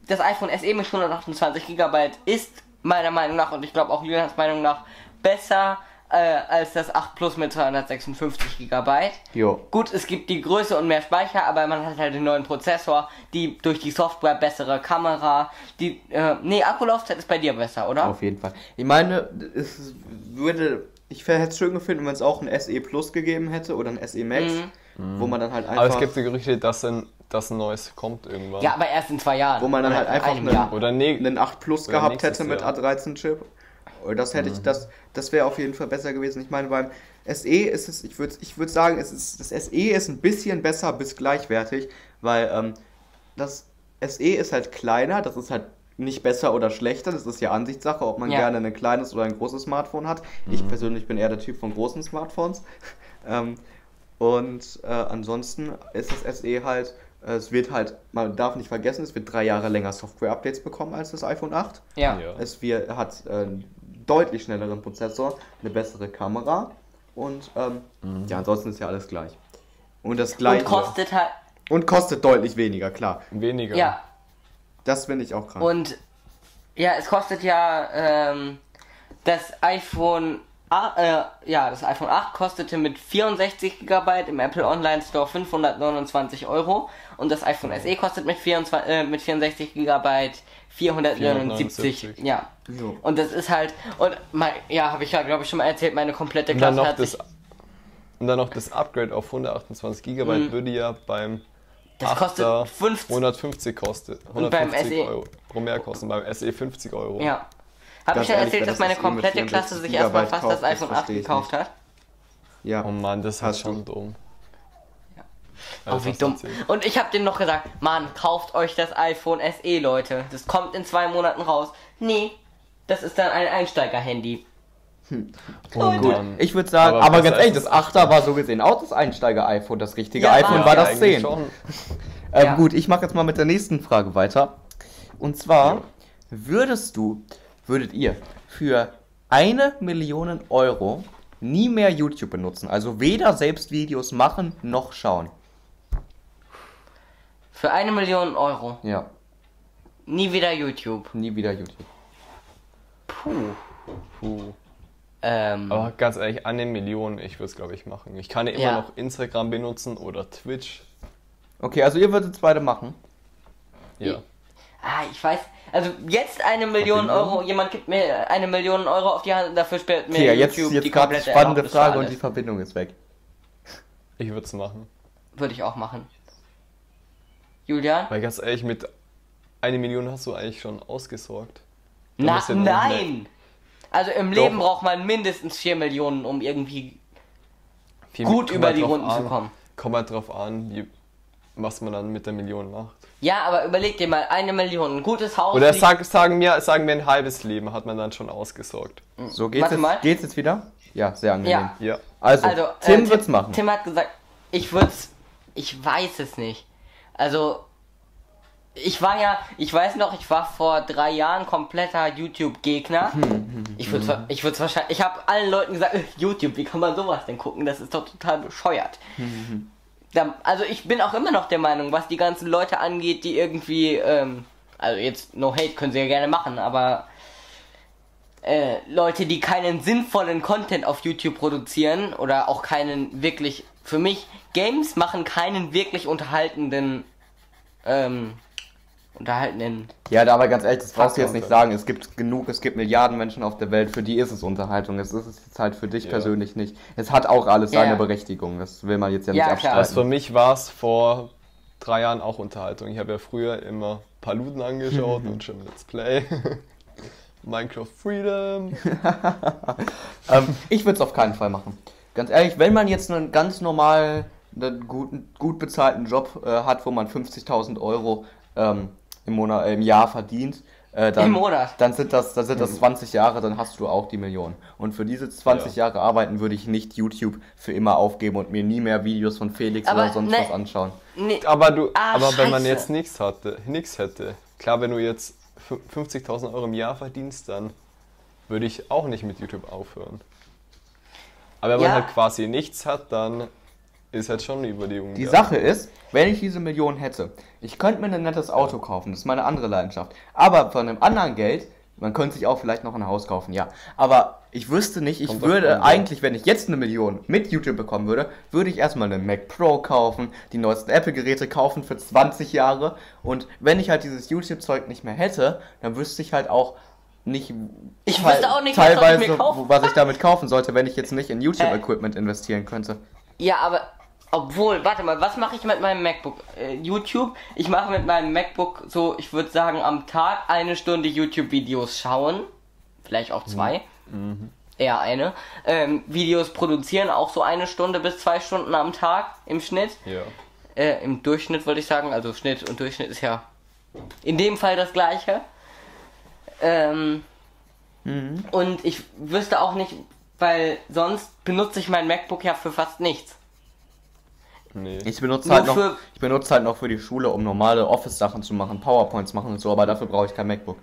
Das iPhone SE mit 128 GB ist meiner Meinung nach und ich glaube auch Julians Meinung nach besser äh, als das 8 Plus mit 256 GB. Jo. Gut, es gibt die Größe und mehr Speicher, aber man hat halt den neuen Prozessor, die durch die Software bessere Kamera, die äh, nee, Akkulaufzeit ist bei dir besser, oder? Auf jeden Fall. Ich meine, es würde ich hätte es schön gefunden, wenn es auch ein SE Plus gegeben hätte oder ein SE Max, mhm. wo man dann halt einfach. Aber es gibt die Gerüchte, dass ein, dass ein neues kommt irgendwann. Ja, aber erst in zwei Jahren. Wo man dann halt einfach einen, oder ne einen 8 Plus gehabt hätte mit A13-Chip das hätte ich, mhm. das, das wäre auf jeden Fall besser gewesen. Ich meine, beim SE ist es, ich würde ich würd sagen, es ist, das SE ist ein bisschen besser bis gleichwertig, weil ähm, das SE ist halt kleiner, das ist halt nicht besser oder schlechter, das ist ja Ansichtssache, ob man ja. gerne ein kleines oder ein großes Smartphone hat. Mhm. Ich persönlich bin eher der Typ von großen Smartphones. ähm, und äh, ansonsten ist das SE halt, äh, es wird halt, man darf nicht vergessen, es wird drei Jahre länger Software-Updates bekommen als das iPhone 8. Ja. Es wird, hat äh, deutlich schnelleren Prozessor, eine bessere Kamera und ähm, mhm. ja, ansonsten ist ja alles gleich. Und das gleiche. Und kostet halt. Und kostet deutlich weniger, klar. Weniger. Ja. Das finde ich auch krass. Und ja, es kostet ja ähm, das iPhone äh, ja, das iPhone 8 kostete mit 64 GB im Apple Online Store 529 Euro und das iPhone SE kostet mit, 24, äh, mit 64 GB 479. 479. Ja. Jo. Und das ist halt, und mein, ja, habe ich ja, glaube ich, schon mal erzählt, meine komplette Klasse und dann noch das, Und dann noch das Upgrade auf 128 GB mhm. würde ja beim das kostet 50, 150 kostet. 150 e Euro pro mehr kosten, beim SE 50 Euro. Ja. Habe ich schon erzählt, dass meine komplette Klasse sich erstmal fast das iPhone 8 gekauft hat? Ja. Oh Mann, das ist schon dumm. Also oh, wie dumm. Und ich habe denen noch gesagt, Mann, kauft euch das iPhone SE, Leute. Das kommt in zwei Monaten raus. Nee, das ist dann ein Einsteiger-Handy. Hm. Oh, gut, ich würde sagen, aber, aber ganz ehrlich, das 8er war so gesehen auch das Einsteiger-iPhone. Das richtige ja, iPhone war das 10. ähm, ja. Gut, ich mache jetzt mal mit der nächsten Frage weiter. Und zwar, würdest du, würdet ihr für eine Million Euro nie mehr YouTube benutzen? Also weder selbst Videos machen noch schauen. Für eine Million Euro. Ja. Nie wieder YouTube. Nie wieder YouTube. Puh. Puh. Ähm, Aber ganz ehrlich, eine Million, ich würde es glaube ich machen. Ich kann ja immer ja. noch Instagram benutzen oder Twitch. Okay, also ihr würdet es beide machen? Ja. Ich, ah, ich weiß. Also jetzt eine Million Euro, jemand gibt mir eine Million Euro auf die Hand, dafür spielt mir okay, YouTube jetzt, jetzt die komplette spannende Frage und die Verbindung ist weg. Ich würde es machen. würde ich auch machen. Julian? Weil ganz ehrlich, mit einer Million hast du eigentlich schon ausgesorgt. Na, ja nein! Also im Leben Doch. braucht man mindestens 4 Millionen, um irgendwie Viel- gut über die Runden zu an- kommen. Kommt halt drauf an, wie, was man dann mit der Million macht. Ja, aber überleg dir mal, eine Million, ein gutes Haus. Oder sag, sagen, wir, sagen wir ein halbes Leben hat man dann schon ausgesorgt. So, geht's Warte jetzt, mal. geht's jetzt wieder? Ja, sehr angenehm. Ja. Ja. Also, Also, Tim äh, wird's machen. Tim hat gesagt, ich würd's, ich weiß es nicht. Also, ich war ja, ich weiß noch, ich war vor drei Jahren kompletter YouTube-Gegner. Ich würde ich würde wahrscheinlich, ich habe allen Leuten gesagt, äh, YouTube, wie kann man sowas denn gucken? Das ist doch total bescheuert. Also ich bin auch immer noch der Meinung, was die ganzen Leute angeht, die irgendwie, ähm, also jetzt no hate können sie ja gerne machen, aber äh, Leute, die keinen sinnvollen Content auf YouTube produzieren oder auch keinen wirklich, für mich, Games machen keinen wirklich unterhaltenden, ähm, unterhaltenden. Ja, da aber ganz ehrlich, das brauchst du jetzt nicht sagen. Es gibt genug, es gibt Milliarden Menschen auf der Welt, für die ist es Unterhaltung. Es ist es jetzt halt für dich Ja. persönlich nicht. Es hat auch alles seine ja. Berechtigung. Das will man jetzt ja Ja, nicht klar. Also für abstreiten. mich war es vor drei Jahren auch Unterhaltung. Ich habe ja früher immer Paluten angeschaut und schon Let's Play. Minecraft Freedom. ähm, ich würde es auf keinen Fall machen. Ganz ehrlich, wenn man jetzt einen ganz normal, einen guten, gut bezahlten Job äh, hat, wo man 50.000 Euro ähm, im, Monat, äh, im Jahr verdient, äh, dann, Im Monat. dann sind das, dann sind das 20 Jahre, dann hast du auch die Million. Und für diese 20 Ja. Jahre arbeiten würde ich nicht YouTube für immer aufgeben und mir nie mehr Videos von Felix Aber oder sonst ne- was anschauen. Nee, Aber du, Ah, aber wenn man jetzt nichts hatte, nichts hätte, klar, wenn du jetzt fü- 50.000 Euro im Jahr verdienst, dann würde ich auch nicht mit YouTube aufhören. Aber wenn Ja. man halt quasi nichts hat, dann ist halt schon eine Überlegung. Die. Sache ist, wenn ich diese Million hätte, ich könnte mir ein nettes Auto kaufen, das ist meine andere Leidenschaft. Aber von einem anderen Geld, man könnte sich auch vielleicht noch ein Haus kaufen, ja. Aber ich wüsste nicht, ich Kommt würde an, ja. eigentlich, wenn ich jetzt eine Million mit YouTube bekommen würde, würde ich erstmal einen Mac Pro kaufen, die neuesten Apple-Geräte kaufen für 20 Jahre. Und wenn ich halt dieses YouTube-Zeug nicht mehr hätte, dann wüsste ich halt auch nicht. Ich wüsste auch nicht, was ich teilweise, mir kaufen? was ich damit kaufen sollte, wenn ich jetzt nicht in YouTube-Equipment investieren könnte. Ja, aber obwohl, warte mal, was mache ich mit meinem MacBook? Äh, YouTube? Ich mache mit meinem MacBook so, ich würde sagen, am Tag eine Stunde YouTube-Videos schauen. Vielleicht auch zwei. Eher eine. Ähm, Videos produzieren, auch so eine Stunde bis zwei Stunden am Tag im Schnitt. Ja. Äh, Im Durchschnitt würde ich sagen. Also Schnitt und Durchschnitt ist ja in dem Fall das gleiche. Ähm, Und ich wüsste auch nicht, weil sonst benutze ich mein MacBook ja für fast nichts. Nee. Ich benutze Nur halt noch, für- ich benutze halt noch für die Schule, um normale Office-Sachen zu machen, PowerPoints machen und so, aber dafür brauche ich kein MacBook.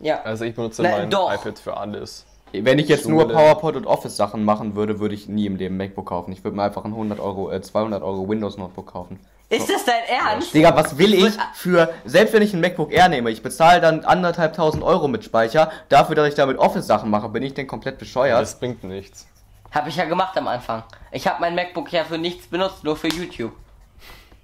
Ja. Also ich benutze Na, mein doch. iPad für alles. Wenn ich jetzt Schule. nur PowerPoint und Office-Sachen machen würde, würde ich nie im Leben ein MacBook kaufen. Ich würde mir einfach ein 100 Euro, äh, 200 Euro Windows-Notebook kaufen. Ist das dein Ernst? Digga, was will Ich für, selbst wenn ich ein MacBook Air nehme, ich bezahle dann anderthalb tausend Euro mit Speicher, dafür, dass ich damit Office-Sachen mache, bin ich denn komplett bescheuert? Das bringt nichts. Habe ich ja gemacht am Anfang. Ich habe mein MacBook ja für nichts benutzt, nur für YouTube.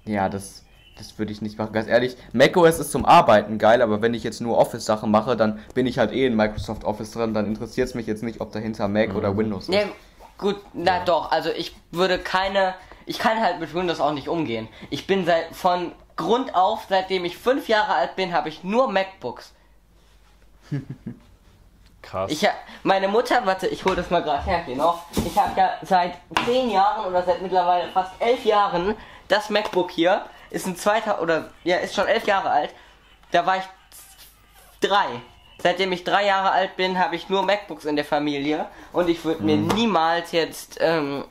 Ja, das, das würde ich nicht machen. Ganz ehrlich, macOS ist zum Arbeiten geil, aber wenn ich jetzt nur Office-Sachen mache, dann bin ich halt eh in Microsoft Office drin, dann interessiert es mich jetzt nicht, ob dahinter Mac oder Windows ist. Ja, gut, na doch, also ich würde keine. Ich kann halt mit Windows auch nicht umgehen. Ich bin seit von Grund auf, seitdem ich fünf Jahre alt bin, habe ich nur MacBooks. Krass. Ich meine Mutter, warte, ich hole das mal gerade her, genau. Ich habe ja seit zehn Jahren oder seit mittlerweile fast elf Jahren das MacBook hier. Ist ein zweiter oder ja ist schon elf Jahre alt. Da war ich drei. Seitdem ich drei Jahre alt bin, habe ich nur MacBooks in der Familie und ich würde mir niemals jetzt ähm,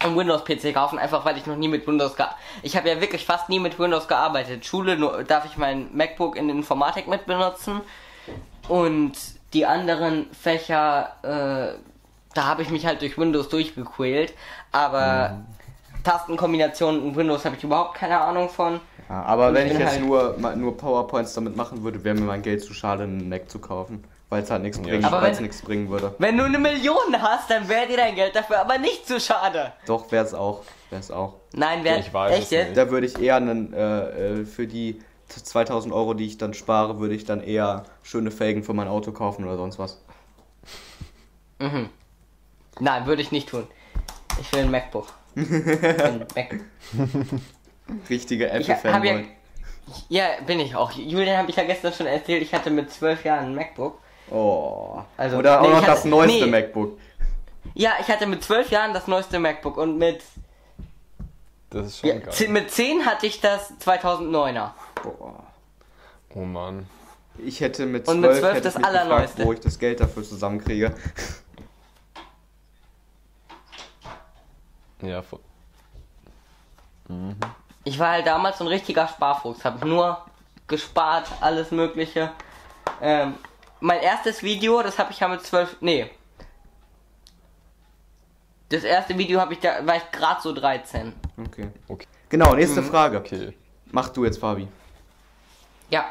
einen Windows-PC kaufen, einfach weil ich noch nie mit Windows Ich habe ja wirklich fast nie mit Windows gearbeitet. Schule nur, darf ich mein MacBook in Informatik mit benutzen und die anderen Fächer, äh, da habe ich mich halt durch Windows durchgequält, aber Tastenkombinationen in Windows habe ich überhaupt keine Ahnung von. Ja, aber Und wenn ich ich jetzt halt- nur, nur PowerPoints damit machen würde, wäre mir mein Geld zu schade, einen Mac zu kaufen. Weil es halt nichts Ja, bringt, weil es nichts bringen würde. Wenn du eine Million hast, dann wäre dir dein Geld dafür aber nicht zu schade. Doch, wäre es auch. Wäre es auch. Nein, wäre Ich weiß echt es jetzt? nicht. Da würde ich eher einen, äh, äh, für die 2000 Euro, die ich dann spare, würde ich dann eher schöne Felgen für mein Auto kaufen oder sonst was. Nein, würde ich nicht tun. Ich will ein MacBook. Bin weg. Richtiger Ich hab ja, ja, bin ich auch. Julian habe ich ja gestern schon erzählt, ich hatte mit zwölf Jahren ein MacBook. Oh. Also, Oder nee, auch noch ich das neueste nee. MacBook. Ja, ich hatte mit zwölf Jahren das neueste MacBook und mit, Das ist schon ja, geil. mit zehn hatte ich das 2009er. Boah. Oh Mann. Ich hätte mit Und 12, mit 12 hätte das mich gefragt, Allerneueste. wo ich das Geld dafür zusammenkriege. Ja, voll. Ich war halt damals so ein richtiger Sparfuchs, habe nur gespart, alles mögliche. Ähm, mein erstes Video, das habe ich ja mit zwölf, nee. Das erste Video habe ich da, war ich gerade so 13. Okay. Okay. Genau, nächste Mhm. Frage. Okay. Mach du jetzt, Fabi. Ja,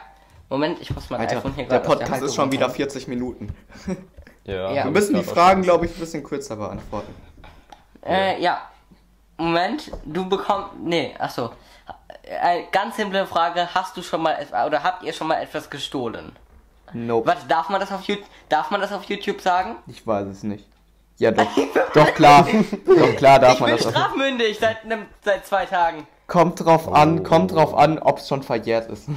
Moment, ich muss mein Alter, iPhone hier der Podcast Halterung ist schon wieder holen. 40 Minuten. Ja, Ja. Wir müssen die Fragen, glaube ich, ein bisschen kürzer beantworten. Äh, ja. Moment, du bekommst. Nee, achso. Eine ganz simple Frage: Hast du schon mal oder habt ihr schon mal etwas gestohlen? Nope. Was darf man das auf YouTube? Darf man das auf YouTube sagen? Ich weiß es nicht. Ja, doch. doch klar. doch klar darf ich man bin das. auch. strafmündig seit, seit zwei Tagen. Kommt drauf an, Oh. kommt drauf an, ob es schon verjährt ist.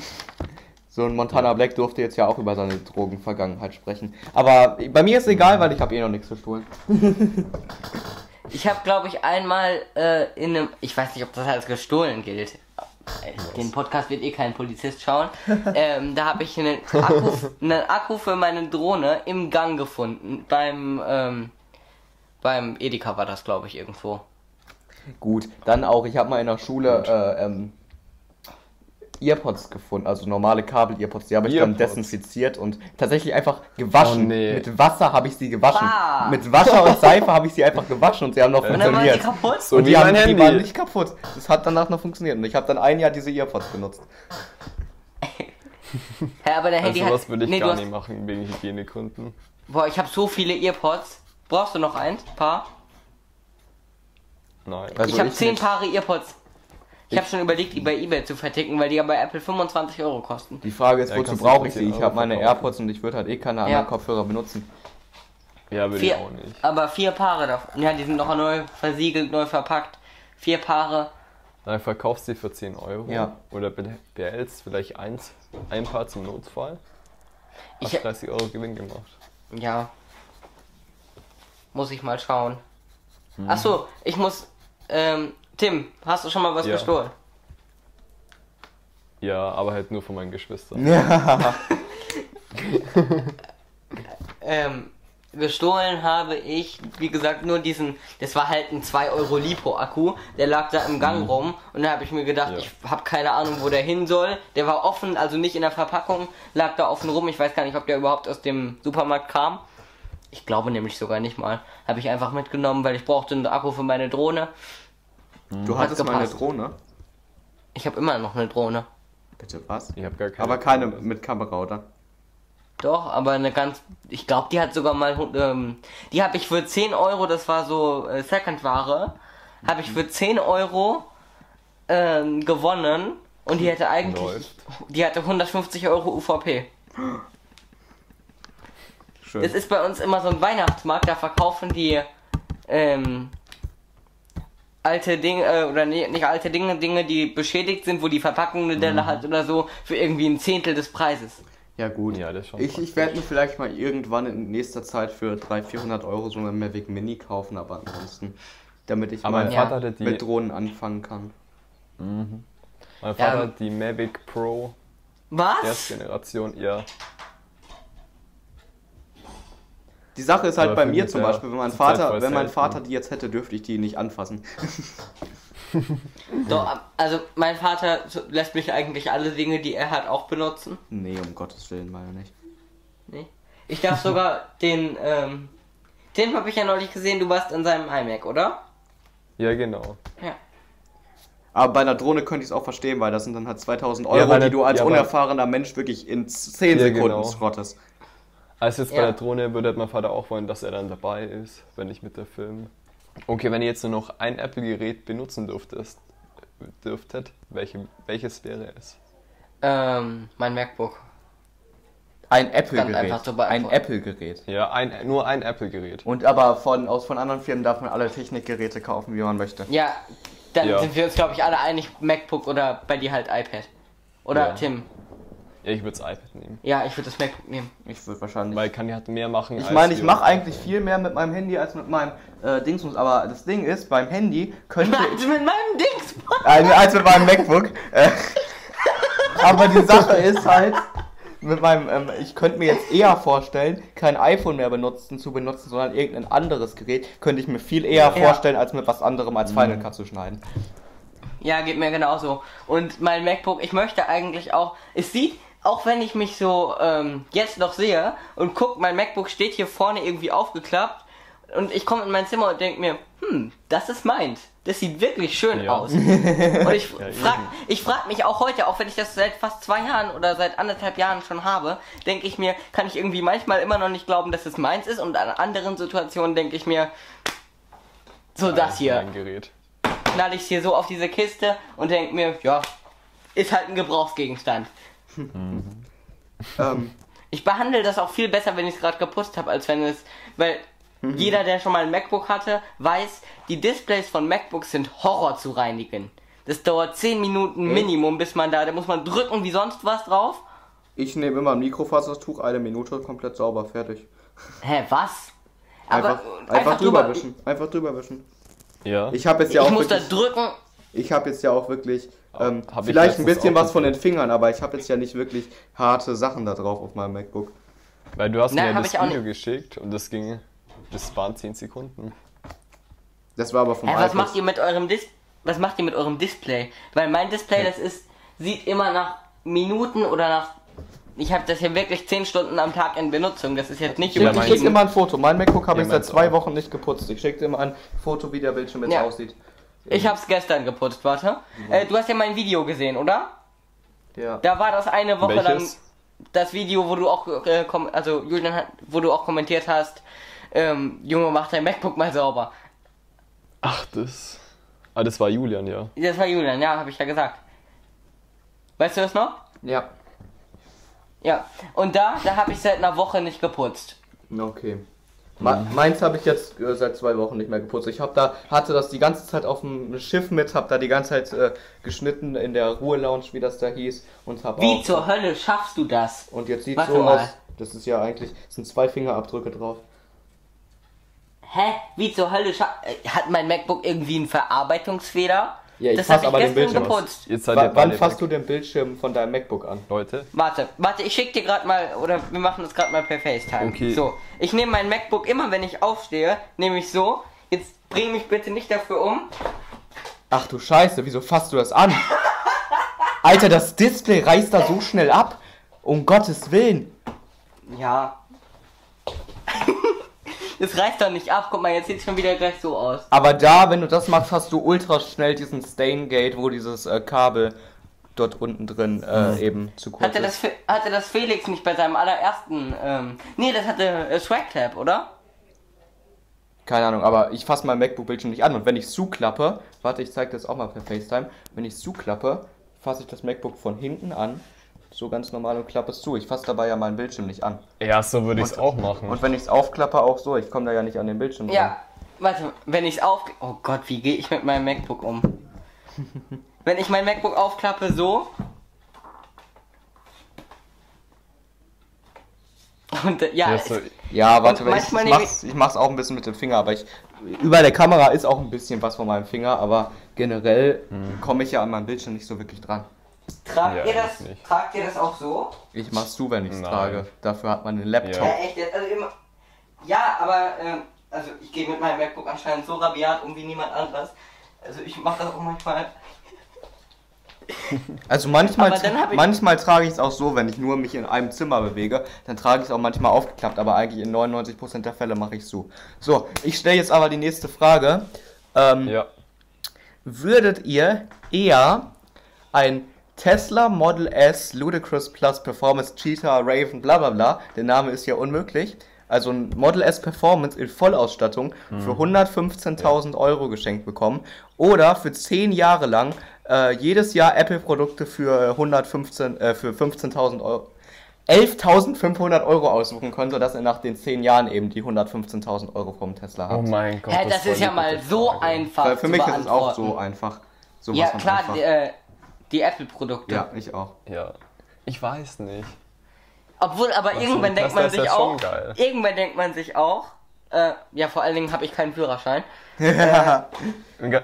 So ein Montana Black durfte jetzt ja auch über seine Drogenvergangenheit sprechen. Aber bei mir ist egal, weil ich habe eh noch nichts gestohlen. Ich habe, glaube ich, einmal äh, in einem. Ich weiß nicht, ob das als gestohlen gilt. Den Podcast wird eh kein Polizist schauen. ähm, da habe ich einen Akku, einen Akku für meine Drohne im Gang gefunden. Beim, ähm, beim Edeka war das, glaube ich, irgendwo. Gut, dann auch, ich habe mal in der Schule äh, ähm, Earpods gefunden, also normale Kabel-Earpods, die habe ich dann desinfiziert und tatsächlich einfach gewaschen. Oh, nee. Mit Wasser habe ich sie gewaschen. Ah. Mit Wasser und Seife habe ich sie einfach gewaschen und sie haben noch Und dann waren sie funktioniert. kaputt. So und wie die, haben, mein die waren nicht kaputt. Das hat danach noch funktioniert und ich habe dann ein Jahr diese Earpods benutzt. Hä, aber der Handy Also hat. was würde ich nee, gar hast, nicht machen wegen Hygienekunden. Boah, ich habe so viele Earpods. Brauchst du noch eins? Paar? Nein. Also ich habe zehn nicht. Paare Earpods. Ich habe schon überlegt, die bei eBay zu verticken, weil die ja bei Apple 25 Euro kosten. Die Frage ist, Ja, wozu brauche ich sie? 10 Ich habe meine. Airpods und ich würde halt eh keine Ja. anderen Kopfhörer benutzen. Ja, würde ich auch nicht. aber vier Paare davon. Ja, die sind noch neu versiegelt, neu verpackt. Vier Paare. Dann verkaufst du sie für 10 Euro. Ja. Oder be- behältst vielleicht eins, ein Paar zum Notfall. Hast Ich, 30 Euro Gewinn gemacht. ja. Muss ich mal schauen. Hm. Ach so, ich muss. Ähm, Tim, hast du schon mal was Ja. gestohlen? Ja, aber halt nur von meinen Geschwistern. Ja. Ähm, gestohlen habe ich, wie gesagt, nur diesen, das war halt ein 2 Euro Lipo-Akku, der lag da im Gang rum und da habe ich mir gedacht, Mhm. Ja. ich habe keine Ahnung, wo der hin soll. Der war offen, also nicht in der Verpackung, lag da offen rum. Ich weiß gar nicht, ob der überhaupt aus dem Supermarkt kam. Ich glaube nämlich sogar nicht mal. Habe ich einfach mitgenommen, weil ich brauchte einen Akku für meine Drohne. Du Hat hattest mal eine gepasst. Drohne? Ich habe immer noch eine Drohne. Bitte was? Ich habe gar keine. Aber keine mit Kamera, oder? Doch, aber eine ganz. Ich glaube, die hat sogar mal. Ähm, die habe ich für 10 Euro, das war so äh, Second-Ware, habe ich für 10 Euro ähm, gewonnen. Und die hätte eigentlich. Läuft. Die hatte 150 Euro UVP. Schön. Es ist bei uns immer so ein Weihnachtsmarkt, da verkaufen die ähm, alte Dinge, äh, oder nee, nicht alte Dinge, Dinge, die beschädigt sind, wo die Verpackung eine Mhm. Delle hat oder so, für irgendwie ein Zehntel des Preises. Ja gut. Ja, das schon ich ich werde mir vielleicht mal irgendwann in nächster Zeit für 300, 400 Euro so einen Mavic Mini kaufen, aber ansonsten, damit ich Aber mal mein Ja. Vater hatte die. mit Drohnen anfangen kann. Mein Vater Ja. hat die Mavic Pro Was? erste Generation, ja. Die Sache ist halt Aber bei mir zum ja, Beispiel, wenn mein Vater, wenn mein. Vater die jetzt hätte, dürfte ich die nicht anfassen. Doch, also mein Vater lässt mich eigentlich alle Dinge, die er hat, auch benutzen. nee, um Gottes Willen, meine nicht. Nee. Ich darf sogar den, ähm, Tim habe ich ja neulich gesehen, du warst in seinem iMac, oder? Ja, genau. Ja. Aber bei einer Drohne könnte ich es auch verstehen, weil das sind dann halt 2000 Euro, weil die der- du als ja, unerfahrener Mensch wirklich in 10 Ja, Sekunden genau. schrottest. Als jetzt bei Ja. der Drohne würde mein Vater auch wollen, dass er dann dabei ist, wenn ich mit der Film. Okay, wenn ihr jetzt nur noch ein Apple-Gerät benutzen dürftest, dürftet, welche, welches wäre es? Ähm, mein MacBook. Ein Apple-Gerät. ein. Apple-Gerät. Ja, ein, nur ein Apple-Gerät. Und aber von, aus, von anderen Firmen darf man alle Technikgeräte kaufen, wie man möchte. Ja, dann Ja. sind wir uns, glaube ich, alle einig, MacBook oder bei dir halt iPad. Oder Ja. Tim? Ja, ich würde das iPad nehmen. Ja, ich würde das MacBook nehmen. Ich würde wahrscheinlich. Weil kann die halt mehr machen. Ich als meine, ich mache eigentlich viel mehr mit meinem Handy als mit meinem äh, Dingsbums, aber das Ding ist, beim Handy könnte ich. Also mit meinem Dings. Äh, als mit meinem MacBook. Äh, aber die Sache ist halt, mit meinem, ähm, ich könnte mir jetzt eher vorstellen, kein iPhone mehr benutzen, zu benutzen, sondern irgendein anderes Gerät, könnte ich mir viel eher Ja. vorstellen, als mit was anderem als Final Cut zu schneiden. Ja, geht mir genauso. Und mein MacBook, ich möchte eigentlich auch, es sieht, auch wenn ich mich so ähm, jetzt noch sehe und guck, mein MacBook steht hier vorne irgendwie aufgeklappt und ich komme in mein Zimmer und denke mir, hm, das ist meins. Das sieht wirklich schön Ja. aus. Und ich Ja, frag, eben. ich frag mich auch heute, auch wenn ich das seit fast zwei Jahren oder seit anderthalb Jahren schon habe, denke ich mir, kann ich irgendwie manchmal immer noch nicht glauben, dass es meins ist und an anderen Situationen denke ich mir, so das hier knall ich hier so auf diese Kiste und denk mir, ja, ist halt ein Gebrauchsgegenstand. Ähm, Ich behandle das auch viel besser, wenn ich es gerade geputzt habe, als wenn es, weil jeder, der schon mal ein MacBook hatte, weiß, die Displays von MacBooks sind Horror zu reinigen. Das dauert 10 Minuten Minimum, bis man da, da muss man drücken wie sonst was drauf. ich nehme immer ein Mikrofasertuch, eine Minute, komplett sauber, fertig. Hä, was? Einfach, einfach, drüber wischen. Einfach drüber wischen. Ja. Ich habe jetzt Ich, ja auch muss da wirklich, drücken. ich habe jetzt ja auch wirklich ähm, Hab ich vielleicht ein bisschen was von den. Fingern, aber ich habe jetzt ja nicht wirklich harte Sachen da drauf auf meinem MacBook. Weil du hast Nein, mir hab das ich auch Video geschickt und das ging, das waren 10 Sekunden. Das war aber vom Hä, was macht ihr mit eurem Dis was macht ihr mit eurem Display? Weil mein Display, das ist, sieht immer nach Minuten oder nach. Ich habe das hier wirklich 10 Stunden am Tag in Benutzung. Das ist jetzt nicht Ich Ja, schicke immer ein Foto. Mein MacBook habe Ja, ich seit zwei auch. Wochen nicht geputzt. Ich schicke dir immer ein Foto, wie der Bildschirm jetzt Ja. aussieht. Ich hab's gestern geputzt, warte. Äh, du hast ja mein Video gesehen, oder? Ja. Da war das eine Woche Welches? lang das Video, wo du auch, äh, kom also Julian, hat, wo du auch kommentiert hast, ähm, Junge, mach dein MacBook mal sauber. Ach, das. Ah, das war Julian, ja. Das war Julian, ja, habe ich ja gesagt. Weißt du das noch? Ja. Ja. Und da, da habe ich seit einer Woche nicht geputzt. Okay. Ma- Meins habe ich jetzt äh, seit zwei Wochen nicht mehr geputzt. Ich habe da hatte das die ganze Zeit auf dem Schiff mit, habe da die ganze Zeit äh, geschnitten in der Ruhe-Lounge, wie das da hieß, und habe Wie auch. zur Hölle schaffst du das? und jetzt sieht Warte so mal. aus. Das ist ja eigentlich es sind zwei Fingerabdrücke drauf. Hä? Wie zur Hölle scha äh, hat mein MacBook irgendwie einen Verarbeitungsfehler? Ja, ich das fass habe ich aber den gestern Bildschirm. geputzt. Jetzt seid ihr wann fasst du den Bildschirm von deinem MacBook an? Leute, Warte, warte, ich schick dir gerade mal, oder wir machen das gerade mal per FaceTime. Okay. So, ich nehme mein MacBook immer, wenn ich aufstehe, nehme ich so. Jetzt bring mich bitte nicht dafür um. Ach du Scheiße, wieso fasst du das an? Alter, das Display reißt da so schnell ab. Um Gottes Willen. Ja. Das reißt doch nicht ab. Guck mal, jetzt sieht es schon wieder gleich so aus. Aber da, wenn du das machst, hast du ultra schnell diesen Staingate, wo dieses äh, Kabel dort unten drin äh, eben zu kurz Hatte das, ist. Fe- hatte das Felix nicht bei seinem allerersten, ähm, nee, das hatte äh, Swagclap, oder? Keine Ahnung, aber ich fasse mein MacBook-Bildschirm nicht an. Und wenn ich zuklappe, warte, ich zeige das auch mal per FaceTime. Wenn ich zuklappe, fasse ich das MacBook von hinten an, so ganz normal und klappe es zu. Ich fasse dabei ja meinen Bildschirm nicht an. ja, so würde ich es auch machen. Und wenn ich es aufklappe, auch so. Ich komme da ja nicht an den Bildschirm dran. Ja. Warte, wenn ich es auf... Oh Gott, wie gehe ich mit meinem MacBook um? wenn ich mein MacBook aufklappe, so... Und äh, ja, ja, es- so, Ja, warte, Und ich, ich, mach's, ich mach's auch ein bisschen mit dem Finger, aber ich. Über der Kamera ist auch ein bisschen was von meinem Finger, aber generell komme ich ja an meinem Bildschirm nicht so wirklich dran. Tragt, Ja, ihr das, tragt ihr das auch so? Ich mach's zu, wenn ich's Nein. trage. Dafür hat man den Laptop. Ja, echt jetzt? Also immer. Ja, aber ähm, also ich gehe mit meinem MacBook anscheinend so rabiat um wie niemand anderes. Also ich mache das auch manchmal. Also manchmal, hab ich- manchmal trage ich es auch so, wenn ich nur mich in einem Zimmer bewege, dann trage ich es auch manchmal aufgeklappt, aber eigentlich in 99% der Fälle mache ich es so. So, ich stelle jetzt aber die nächste Frage. Ähm, ja. Würdet ihr eher ein Tesla Model S Ludicrous Plus Performance Cheetah Raven bla bla bla, der Name ist ja unmöglich, also ein Model S Performance in Vollausstattung für 115.000 Euro geschenkt bekommen oder für 10 Jahre lang äh, jedes Jahr Apple Produkte für 115 äh, für 15.000 Euro 11.500 Euro aussuchen können, sodass er nach den 10 Jahren eben die 115.000 Euro vom Tesla hat. Oh mein Gott. Hä, das, war ist ja mal so einfach. Weil für zu mich ist es auch so einfach. Sowas Ja, klar, einfach. äh, die Apple-Produkte. ja, ich auch. Ja. Ich weiß nicht. Obwohl, aber Was irgendwann denkt das man ist sich ja auch, schon geil. irgendwann denkt man sich auch, äh, ja, vor allen Dingen habe ich keinen Führerschein. Und ga-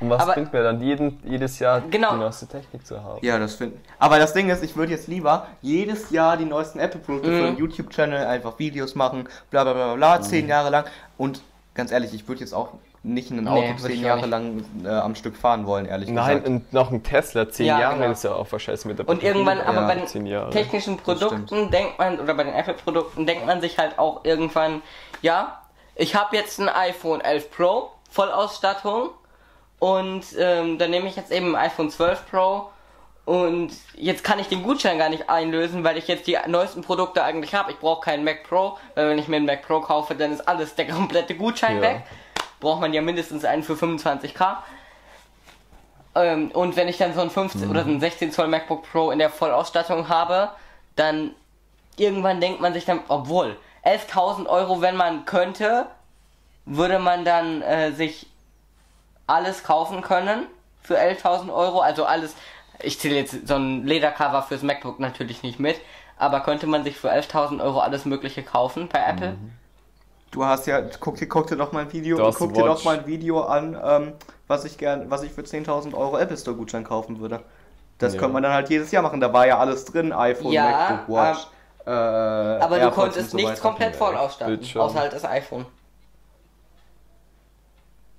Und was Aber- bringt mir dann jeden, jedes Jahr Genau. die neueste Technik zu haben? Ja, das finde Aber das Ding ist, ich würde jetzt lieber jedes Jahr die neuesten Apple-Produkte Mhm. für einen YouTube-Channel einfach Videos machen, bla bla bla bla, zehn Jahre lang. Und ganz ehrlich, ich würde jetzt auch nicht ein Nee, Auto würd zehn Jahre lang äh, am Stück fahren wollen, ehrlich Nein, gesagt. und noch ein Tesla, 10 Ja, Jahre genau. ist ja auch wahrscheinlich mit der Und irgendwann, Batterie, aber Ja, bei den 10 Jahre. technischen. Produkten denkt man, oder bei den Apple-Produkten denkt man sich halt auch irgendwann, ja, ich habe jetzt ein iPhone 11 Pro, Vollausstattung, und ähm, dann nehme ich jetzt eben ein iPhone 12 Pro und jetzt kann ich den Gutschein gar nicht einlösen, weil ich jetzt die neuesten Produkte eigentlich habe. Ich brauche keinen Mac Pro, weil wenn ich mir einen Mac Pro kaufe, dann ist alles der komplette Gutschein Ja. weg. Braucht man ja mindestens einen für 25k. Ähm, und wenn ich dann so ein 15 oder so ein 16 Zoll MacBook Pro in der Vollausstattung habe, dann irgendwann denkt man sich dann, obwohl 11.000 Euro, wenn man könnte, würde man dann äh, sich alles kaufen können für 11.000 Euro. Also alles, ich zähle jetzt so ein Ledercover fürs MacBook natürlich nicht mit, aber könnte man sich für 11.000 Euro alles Mögliche kaufen bei Apple? Du hast ja, guck dir, guck dir doch mal ein Video, Du hast guck dir doch Watch. mal ein Video an, ähm, was ich gern, was ich für 10.000 Euro Apple Store Gutschein kaufen würde. Das Ja. könnte man dann halt jedes Jahr machen. Da war ja alles drin, iPhone, Ja, MacBook, Watch. äh, Aber du AirPods konntest so nichts komplett voll ausstatten, außer halt das iPhone.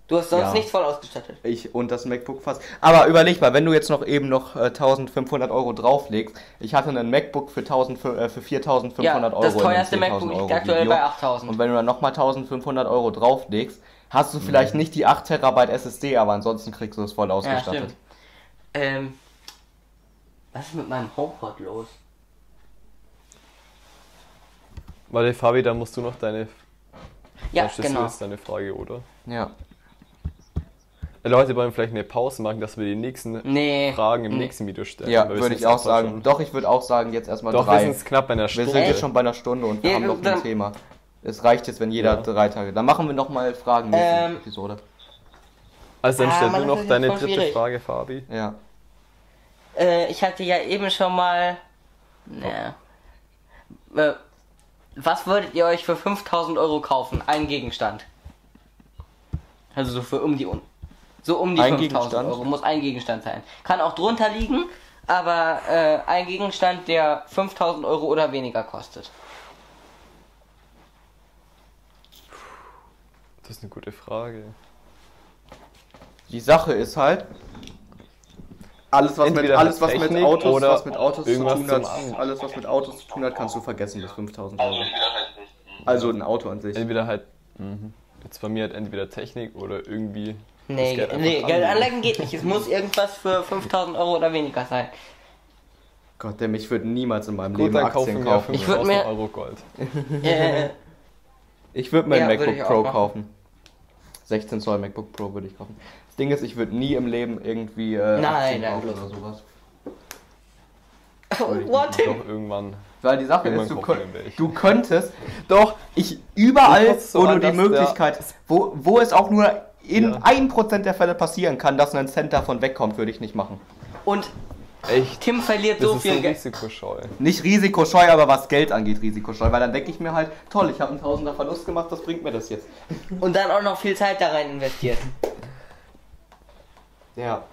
Du hast sonst Ja. nichts voll ausgestattet. Ich und das MacBook fast. Aber überleg mal, wenn du jetzt noch eben noch äh, 1500 Euro drauflegst. Ich hatte einen MacBook für, 1000, für, äh, für 4500 Ja, Euro. das teuerste 10.000 MacBook liegt aktuell Video. bei 8000. Und wenn du dann nochmal 1500 Euro drauflegst, hast du Mhm. vielleicht nicht die 8 Terabyte SSD, aber ansonsten kriegst du es voll Ja, ausgestattet. stimmt. Ähm, was ist mit meinem HomePod los? Warte, Fabi, da musst du noch deine. Ja, das ist genau. jetzt deine Frage, oder? ja. Leute wollen vielleicht eine Pause machen, dass wir die nächsten Nee. Fragen im Nee. nächsten Video stellen. Ja, wir würde sind ich auch sagen. schon- Doch, ich würde auch sagen, jetzt erstmal Doch, wir drei. sind jetzt knapp bei einer Wir Stunde. sind jetzt schon bei einer Stunde und wir Ja, haben noch ein Thema. Es reicht jetzt, wenn jeder Ja. drei Tage. Dann machen wir nochmal Fragen nächste Ähm, Episode. Also dann Ah, stell Mann, du noch deine dritte schwierig. Frage, Fabi. Ja. Äh, ich hatte ja eben schon mal. Naja. Äh, was würdet ihr euch für 5000 Euro kaufen? Ein Gegenstand. Also so für um die un so um die Ein 5000 Gegenstand? Euro muss ein Gegenstand sein. Kann auch drunter liegen, aber äh, ein Gegenstand, der 5000 Euro oder weniger kostet. Das ist eine gute Frage. Die Sache ist halt, alles was, mit, alles, was mit Autos, oder was mit Autos zu tun hat, alles was mit Autos zu tun hat, kannst du vergessen bis 5000 Euro. Also ein Auto an sich. Entweder halt. Mhm. Jetzt bei mir halt entweder Technik oder irgendwie. Nee, das Geld nee Geldanlagen geht nicht. Es muss irgendwas für 5000 Euro oder weniger sein. Gott, der mich würde niemals in meinem Gut, Leben Aktien kaufen. Ich würd 5000 mir- Euro Gold. äh, Ich würde mir ein Ja, würde MacBook ich auch Pro machen. kaufen. 16 Zoll MacBook Pro würde ich kaufen. Das Ding ist, ich würde nie im Leben irgendwie äh, Nein, Aktien nein, kaufen oder sowas. what? Doch irgendwann. Weil die Sache Irgendwann ist, du, welche. du könntest doch, ich überall, so wo du die Möglichkeit, wo, wo es auch nur in Ja. 1% der Fälle passieren kann, dass ein Cent davon wegkommt, würde ich nicht machen. Und Echt? Tim verliert Das so ist viel so Geld. risikoscheu. Nicht risikoscheu, aber was Geld angeht, risikoscheu. Weil dann denke ich mir halt, toll, ich habe einen Tausender Verlust gemacht, was bringt mir das jetzt? Und dann auch noch viel Zeit da rein investiert. Ja.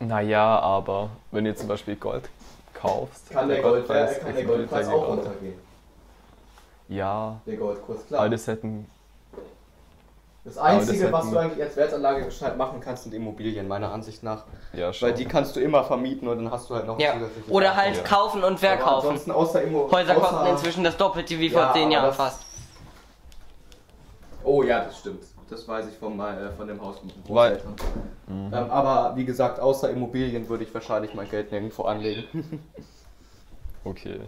Naja, aber wenn du zum Beispiel Gold kaufst. Kann der, Goldpreis Goldpreis, kann der Goldpreis ja auch runtergehen. Ja, Der Goldkurs, klar. das hätten. Das aber das Einzige, was du eigentlich als Wertanlage gescheit machen kannst, sind Immobilien, meiner Ansicht nach. Ja, schon. Weil die kannst du immer vermieten und dann hast du halt noch Ja. zusätzliches Oder halt Ja. kaufen und Aber verkaufen. ansonsten außer Immo Häuser außer kosten inzwischen das Doppelte wie vor Ja, 10 aber Jahren fast. Oh ja, das stimmt. Das weiß ich vom, äh, von dem Haus mit den Weil- Großeltern. Ähm, aber wie gesagt, außer Immobilien würde ich wahrscheinlich mein Geld nirgendwo anlegen. Okay.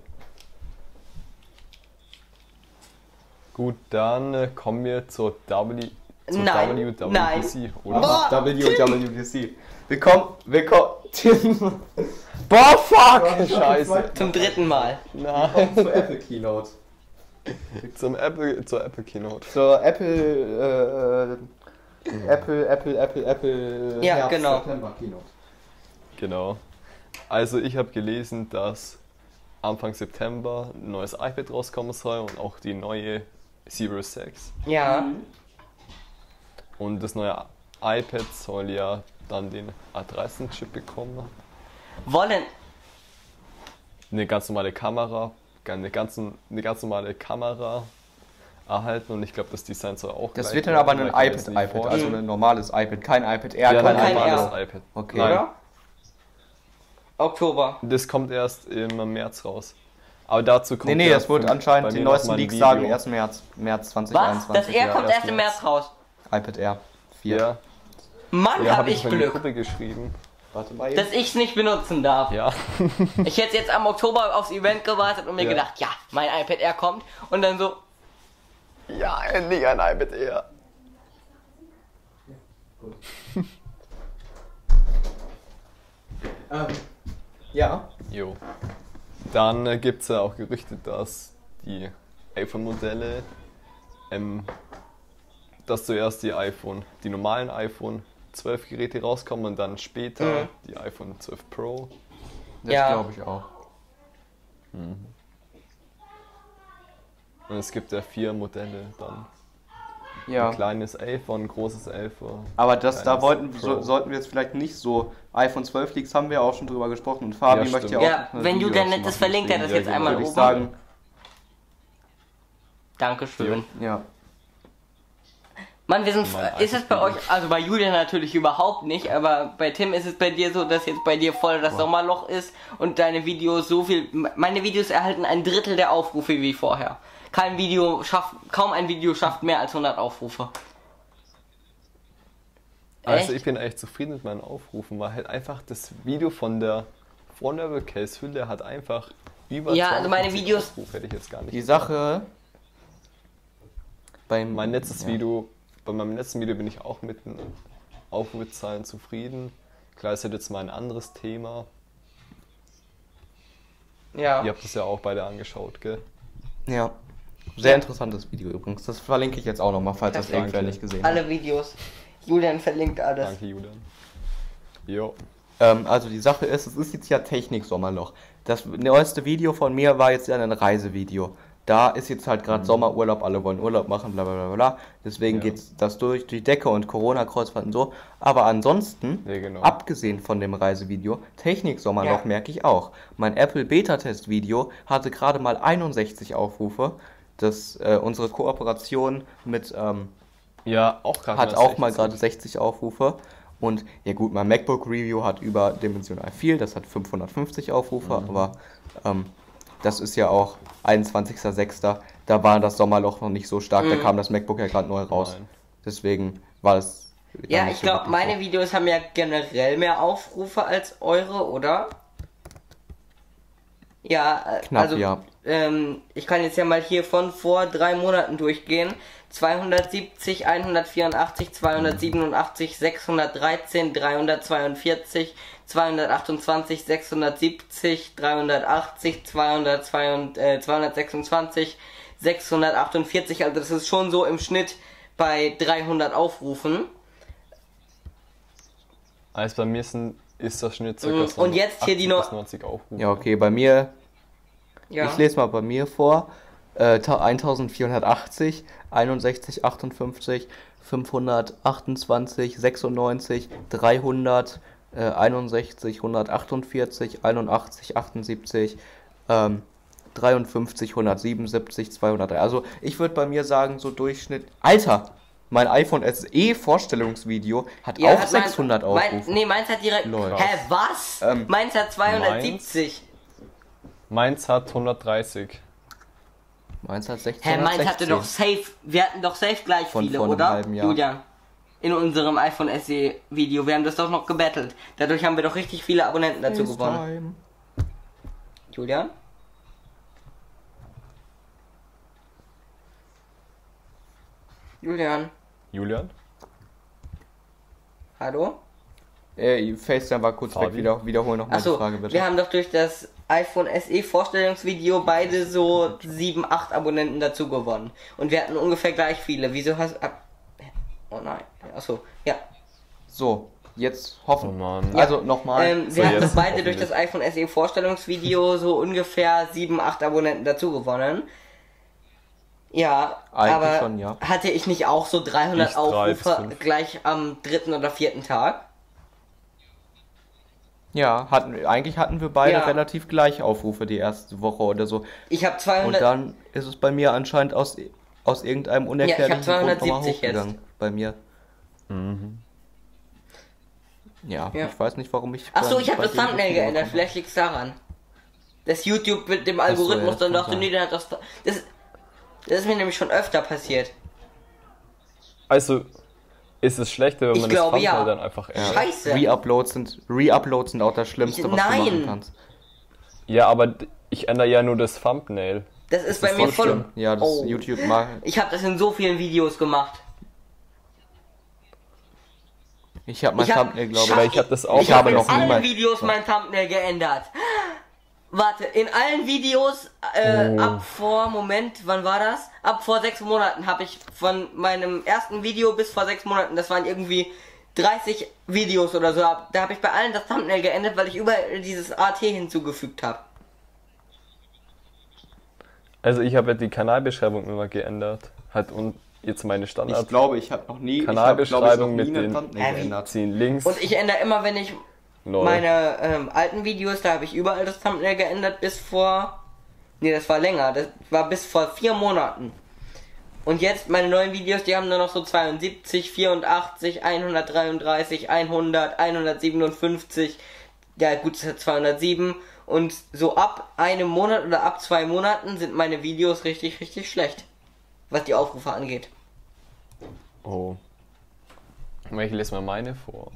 Gut, dann äh, kommen wir zur W. Zur Nein, WWDC, nein. oder? Boah, WWDC. Willkommen, willkommen, Tim. Boah, fuck! Scheiße. Zum dritten Mal. Nein. Zur Apple Keynote. Zum Apple, zur Apple Keynote. Zur Apple, äh, Apple, Apple, Apple, Apple. Ja, genau. September Keynote. Genau. Also ich habe gelesen, dass Anfang September ein neues iPad rauskommen soll und auch die neue Series 6. Ja. Und das neue iPad soll ja dann den A13-Chip bekommen. Wollen. Eine ganz normale Kamera, eine ganz, eine ganz normale Kamera erhalten und ich glaube, das Design soll auch Das wird dann aber ein iPad, iPad, vorstelle. also ein normales iPad, kein iPad Air, ja, kein ein kein normales R. iPad. Okay. Nein, Oder? Oktober. das kommt erst im März raus. Aber dazu kommt Nee, nee, das wird anscheinend, die neuesten Leaks sagen erst März, März Was? 2021. Das R ja, kommt erst im. März raus. iPad Air 4. Ja, Mann, ja hab habe ich ich in die Glück, Gruppe geschrieben. Warte mal dass ich's nicht benutzen darf. Ja. Ich hätte jetzt am Oktober aufs Event gewartet und mir Ja. gedacht, ja, mein iPad Air kommt. Und dann so, ja, endlich ein iPad Air. Ähm, ja. Jo. Dann äh, gibt es ja auch Gerüchte, dass die iPhone-Modelle, ähm, dass zuerst die iPhone, die normalen iPhone 12 Geräte rauskommen und dann später Mhm. die iPhone 12 Pro. Das Ja. glaube ich auch. Und es gibt ja vier Modelle dann. Ja. Ein kleines 11 ein großes 11 Aber das, da wollten, so, sollten wir jetzt vielleicht nicht so. iPhone 12 Leaks haben wir auch schon drüber gesprochen und Fabi Ja, möchte ja auch. ja, wenn Julian machen. verlinkt er das Ja, jetzt einmal Würde ich oben. sagen, Dankeschön. ja. Mann, wir sind. Mein Ist es bei euch, also bei Julian natürlich überhaupt nicht, aber bei Tim ist es bei dir so, dass jetzt bei dir voll das Sommerloch ist und deine Videos so viel. Meine Videos erhalten ein Drittel der Aufrufe wie vorher. Kein Video schafft, kaum ein Video schafft mehr als 100 Aufrufe. Also Echt? ich bin echt zufrieden mit meinen Aufrufen, weil halt einfach das Video von der Vulnerable Case Hülle hat einfach über Ja, also meine 52 Videos- Aufrufe, hätte ich jetzt gar nicht. Die Sache. Beim Mein letztes ja. Video, bei meinem letzten Video bin ich auch mit den Aufrufzahlen zufrieden. Klar, ist jetzt mal ein anderes Thema. Ja. Ihr habt es ja auch beide angeschaut, gell? Ja. Sehr interessantes Video übrigens. Das verlinke ich jetzt auch nochmal, falls das irgendwer nicht gesehen hat. Alle Videos. Julian verlinkt alles. Danke, Julian. Jo. Ähm, also die Sache ist, es ist jetzt ja Technik-Sommerloch. Das neueste Video von mir war jetzt ja ein Reisevideo. Da ist jetzt halt gerade Sommerurlaub, alle wollen Urlaub machen, bla bla bla bla. Deswegen Ja. geht das durch die Decke und Corona-Kreuzfahrt und so. Aber ansonsten, Ja, genau. abgesehen von dem Reisevideo, Technik-Sommerloch Ja. merke ich auch. Mein Apple Beta-Test-Video hatte gerade mal 61 Aufrufe. Das, äh, unsere Kooperation mit ähm, Ja, auch gerade hat auch mal gerade 60 Aufrufe. Und ja gut, mein MacBook Review hat überdimensional viel, das hat 550 Aufrufe, Mhm. aber ähm, das ist ja auch 21.06. Da war das Sommerloch noch nicht so stark, da Mhm. kam das MacBook ja gerade neu raus. Nein. Deswegen war das. Ja, ich so glaube, meine so. Videos haben ja generell mehr Aufrufe als eure, oder? Ja, äh, Knapp, also ja. ähm, ich kann jetzt ja mal hier von vor drei Monaten durchgehen. 270, 184, 287, 613, 342, 228, 670, 380, 202, äh, 226, 648. Also das ist schon so im Schnitt bei 300 Aufrufen. Also bei mir sind, ist das Schnitt circa so Und jetzt hier die 80 no- bis 90 Aufrufe. Ja, okay, bei mir, Ja. ich lese mal bei mir vor. Äh, ta- 1480, 61, 58, 528, 96, 300, äh, 61, 148, 81, 78, ähm, 53, 177, 203. Also ich würde bei mir sagen, so Durchschnitt. Alter! Mein iPhone SE Vorstellungsvideo hat Ja, auch hat mein- 600 mein, Aufrufe. Nee, meins hat direkt. Lol. Hä, was? Ähm, meins hat 270. Meins hat 130. Meins hat 16. Hä, meins hatte doch safe. Wir hatten doch safe gleich Von viele, vor einem oder? halben Jahr. Julian. In unserem iPhone SE Video. Wir haben das doch noch gebettelt. Dadurch haben wir doch richtig viele Abonnenten dazu gewonnen. Julian? Julian. Julian? Hallo? Äh, FaceTime war kurz Fabi? weg, wieder, wiederholen nochmal die Achso, Frage bitte. wir haben doch durch das iPhone SE Vorstellungsvideo beide so 7, 8 Abonnenten dazu gewonnen. Und wir hatten ungefähr gleich viele. Wieso hast ab. Oh nein. Achso, ja. So, jetzt hoffen. Oh Mann. Also nochmal. Ähm, So, wir hatten jetzt beide durch das iPhone SE Vorstellungsvideo so ungefähr 7, 8 Abonnenten dazu gewonnen. Ja, Eigentlich aber schon, ja. hatte ich nicht auch so 300 Ich Aufrufe gleich am dritten oder vierten Tag? ja, hatten, eigentlich hatten wir beide Ja. relativ gleich Aufrufe die erste Woche oder so. Ich habe Und 200. dann ist es bei mir anscheinend aus, aus irgendeinem unerklärlichen Ja, ich hab Grund nochmal 270 jetzt. hochgegangen. Bei mir. Ja, Ja. ich weiß nicht, warum ich. Ach so, bei- ich habe das so Thumbnail geändert. Vielleicht liegt's daran. Dass YouTube mit dem so, Algorithmus ja, dann das dachte, nee, der hat das. Das, das ist mir nämlich schon öfter passiert. Also, ist es schlechter, wenn Ich man glaube, das ja. Thumbnail dann einfach ändert? Scheiße. Re-Uploads sind, Re-Uploads sind auch das Schlimmste, Ich- was du machen nein. kannst. Ja, aber ich ändere ja nur das Thumbnail. Das ist bei ist mir voll. Ja, das Oh. YouTube mag. Ich habe das in so vielen Videos gemacht. Ich habe mein Ich hab- Thumbnail, glaube Aber ich habe das auch Ich habe habe in noch allen Videos mein Thumbnail geändert. Warte, in allen Videos äh, Oh. ab vor, Moment, wann war das? Ab vor sechs Monaten habe ich von meinem ersten Video bis vor sechs Monaten, das waren irgendwie 30 Videos oder so, da habe ich bei allen das Thumbnail geändert, weil ich überall dieses AT hinzugefügt habe. Also ich habe ja die Kanalbeschreibung immer geändert. Hat und jetzt meine Standard Ich glaube, ich habe noch nie. Kanalbeschreibung ich hab, glaub ich, noch nie mit den- geändert. ziehen links. Und ich ändere immer, wenn ich Lol. meine ähm, alten Videos, da habe ich überall das Thumbnail geändert bis vor. Nee, das war länger. Das war bis vor vier Monaten. Und jetzt meine neuen Videos, die haben nur noch so 72, 84, 133, 100, 157. Ja, gut, das hat 207. Und so ab einem Monat oder ab zwei Monaten sind meine Videos richtig, richtig schlecht. Was die Aufrufe angeht. Oh. Ich lese mal meine vor.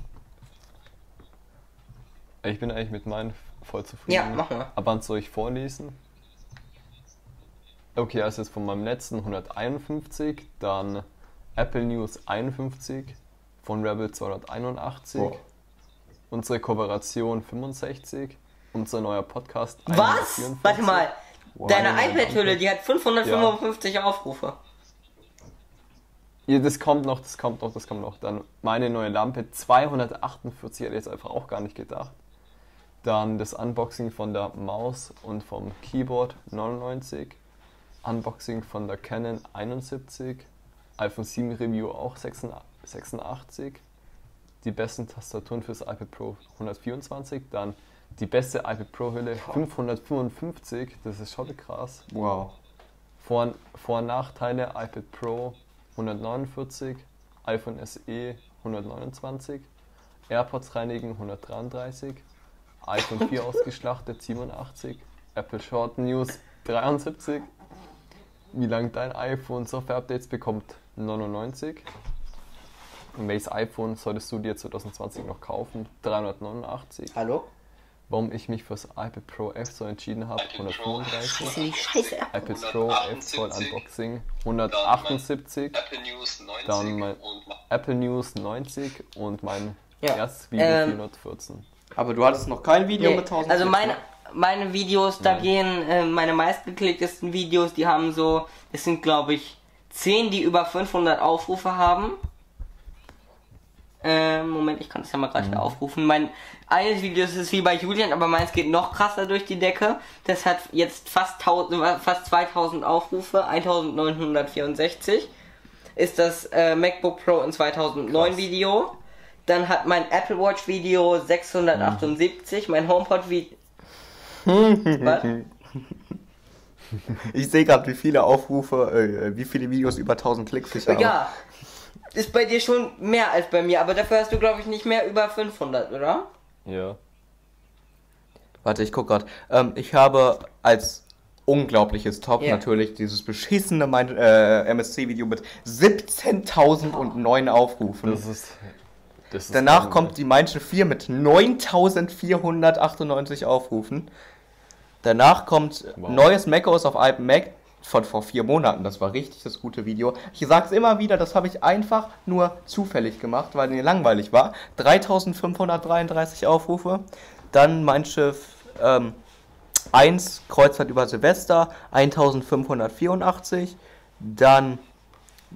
Ich bin eigentlich mit meinen voll zufrieden. Ja, mach mal. Aber wann soll ich vorlesen? Okay, also jetzt von meinem letzten 151, dann Apple News 51, von Rebel 281, Boah. unsere Kooperation 65, unser neuer Podcast Was? 144. Warte mal. Wow. Deine iPad-Hülle, die hat 555 Aufrufe. Ja, das kommt noch, das kommt noch, das kommt noch. Dann meine neue Lampe 248, hätte ich jetzt einfach auch gar nicht gedacht. Dann das Unboxing von der Maus und vom Keyboard 99. Unboxing von der Canon 71. iPhone 7 Review auch 86. Die besten Tastaturen fürs iPad Pro 124. Dann die beste iPad Pro Hülle 555. Das ist schon krass. Wow. Vor-, Vor und Nachteile iPad Pro 149, iPhone SE 129, AirPods reinigen 133, iPhone 4 ausgeschlachtet 87, Apple Short News 73, wie lange dein iPhone Software-Updates bekommt 99, Und welches iPhone solltest du dir 2020 noch kaufen 389, Hallo? Warum ich mich fürs iPad Pro F so entschieden habe 135, Scheiße, die Scheiße. iPad Pro F Voll Unboxing 178, Apple News 90 dann mein und Apple News 90 und mein Ja, erstes Video ähm, 414. Aber du hattest noch kein Video Nee, mit 1000 also meine, ne? meine Videos, da gehen äh, meine meistgeklicktesten Videos, die haben so, es sind glaube ich 10, die über 500 Aufrufe haben. Ähm, Moment, ich kann das ja mal gerade Mhm. hier aufrufen. Mein eines Video ist wie bei Julian, aber meins geht noch krasser durch die Decke. Das hat jetzt fast, 1000, äh, fast 2000 Aufrufe, 1964. Ist das äh, MacBook Pro in 2009 Krass. Video. Dann hat mein Apple Watch Video 678, mein HomePod Video. Was? Ich sehe gerade, wie viele Aufrufe, äh, wie viele Videos über 1000 Klicks ich habe. Ja, ist bei dir schon mehr als bei mir, aber dafür hast du glaube ich nicht mehr über 500, oder? Ja. Warte, ich guck gerade. Ähm, ich habe als unglaubliches Top Ja. natürlich dieses beschissene mein, äh, MSC-Video mit 17.009 Aufrufen. Das ist. Das ist Danach krank, kommt die Mainsche 4 mit 9.498 Aufrufen. Danach kommt Wow. neues macOS auf iMac von vor vier Monaten. Das war richtig das gute Video. Ich sag's immer wieder, das habe ich einfach nur zufällig gemacht, weil mir langweilig war. 3533 Aufrufe. Dann mein Schiff ähm, 1 Kreuzfahrt über Silvester 1584. Dann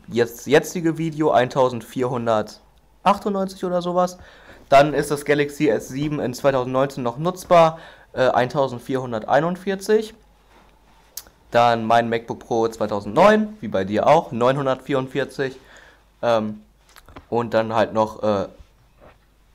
jetzt jetzige Video 1498 oder sowas. Dann ist das Galaxy S7 in 2019 noch nutzbar, äh, 1441. Dann mein MacBook Pro 2009, wie bei dir auch, 944. Ähm, und dann halt noch äh,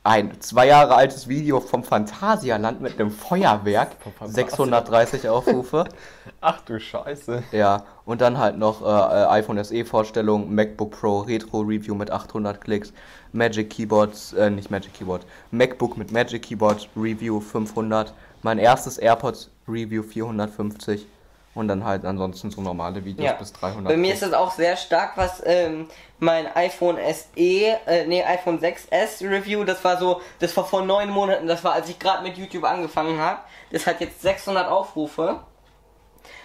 ein zwei Jahre altes Video vom Phantasialand mit einem Feuerwerk, 630 Aufrufe. Ach du Scheiße. Ja, und dann halt noch äh, iPhone SE Vorstellung, MacBook Pro Retro Review mit 800 Klicks, Magic Keyboard, äh, nicht Magic Keyboard, MacBook mit Magic Keyboard Review 500, mein erstes AirPods Review 450 und dann halt ansonsten so normale Videos Ja. bis 300. Bei mir ist das auch sehr stark, was ähm, mein iPhone SE, äh, nee, iPhone 6S Review, das war so, das war vor neun Monaten, das war, als ich gerade mit YouTube angefangen habe. Das hat jetzt 600 Aufrufe.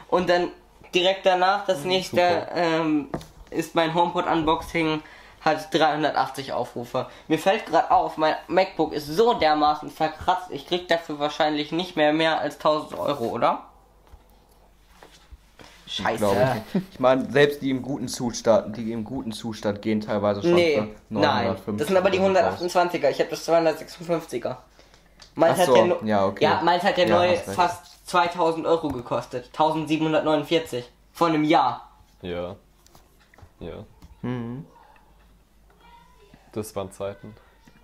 Und dann direkt danach, das nächste, ähm, ist mein HomePod Unboxing, hat 380 Aufrufe. Mir fällt gerade auf, mein MacBook ist so dermaßen verkratzt, ich krieg dafür wahrscheinlich nicht mehr mehr als 1000 Euro, oder? Scheiße. Ich. Ich meine, selbst die im guten Zustand, die im guten Zustand gehen teilweise schon Nee, nein. 950 Das sind aber die Euro raus. 128er. Ich habe das 256er. Meins Ach hat so, ja, no ja, okay. ja, meins hat ja, Ja, neu fast 2000 Euro gekostet. 1749. Vor einem Jahr. Ja. Ja. Mhm. Das waren Zeiten.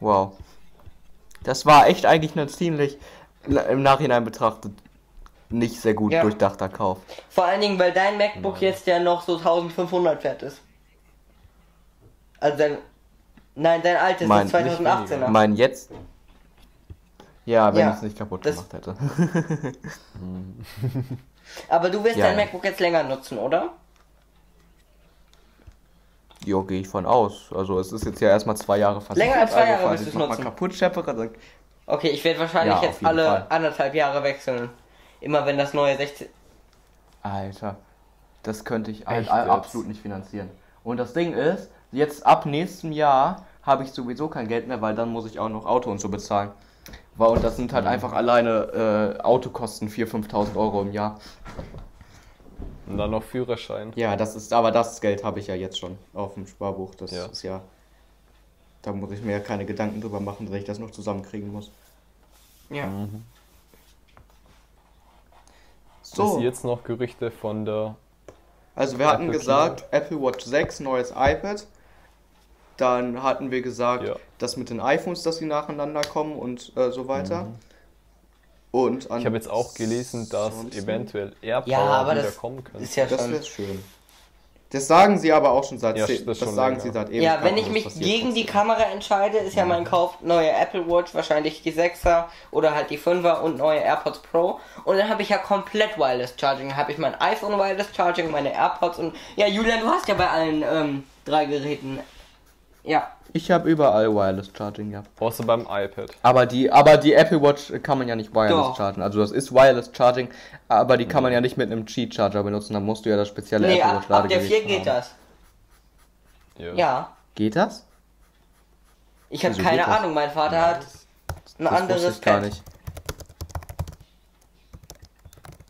Wow. Das war echt eigentlich eine ziemlich, im Nachhinein betrachtet, nicht sehr gut Ja. durchdachter Kauf. Vor allen Dingen, weil dein MacBook Nein. jetzt ja noch so 1500 wert ist. Also dein. Nein, dein altes Mein- ist nicht 2018er. Mein jetzt. Ja, wenn Ja, ich es nicht kaputt das- gemacht hätte. Aber du wirst Ja, dein. MacBook jetzt länger nutzen, oder? Jo, gehe ich von aus. Also es ist jetzt ja erstmal zwei Jahre versichert. Länger als zwei also, Jahre falls wirst ich du's noch mal nutzen. kaputt scheppere, dann Okay, ich werde wahrscheinlich Ja, jetzt alle Fall. anderthalb Jahre wechseln. Immer wenn das neue 16. Alter, das könnte ich Echt absolut nicht finanzieren. Und das Ding ist, jetzt ab nächstem Jahr habe ich sowieso kein Geld mehr, weil dann muss ich auch noch Auto und so bezahlen. Und das sind Mhm. halt einfach alleine äh, Autokosten 4.000, 5.000 Euro im Jahr. Und dann noch Führerschein. Ja, das ist, aber das Geld habe ich ja jetzt schon auf dem Sparbuch. Das Ja. ist ja, da muss ich mir ja keine Gedanken drüber machen, dass ich das noch zusammenkriegen muss. Ja. Mhm. So. Bis jetzt noch Gerüchte von der. Also wir hatten Apple gesagt, Apple Watch 6, neues iPad. Dann hatten wir gesagt, Ja. das mit den iPhones, dass sie nacheinander kommen und äh, so weiter. Und Ich habe jetzt auch gelesen, dass eventuell AirPower Ja, aber wieder das kommen könnte. Ist ja Das schon. wäre schön. Das sagen sie aber auch schon seit Ja, das das, schon sagen länger. sie seit Ja, Ewigkeiten, wenn ich mich passiert gegen die. Kamera entscheide, ist ja mein Kauf neue Apple Watch, wahrscheinlich die 6er oder halt die 5er und neue AirPods Pro. Und dann habe ich ja komplett Wireless Charging. Habe ich mein iPhone Wireless Charging, meine AirPods und. Ja, Julian, du hast ja bei allen ähm, drei Geräten. Ja. Ich habe überall Wireless Charging, ja. Außer beim iPad. Aber die, aber die Apple Watch kann man ja nicht wireless Doch. chargen. Also das ist Wireless Charging, aber die kann man ja nicht mit einem Qi Charger benutzen. Da musst du ja das spezielle Nee, Apple ab, Watch ab der Ladegerät 4 geht haben. das. Ja. Ja. Geht das? Ich habe keine geht? Ahnung, mein Vater hat ein das anderes ich gar Pad. nicht.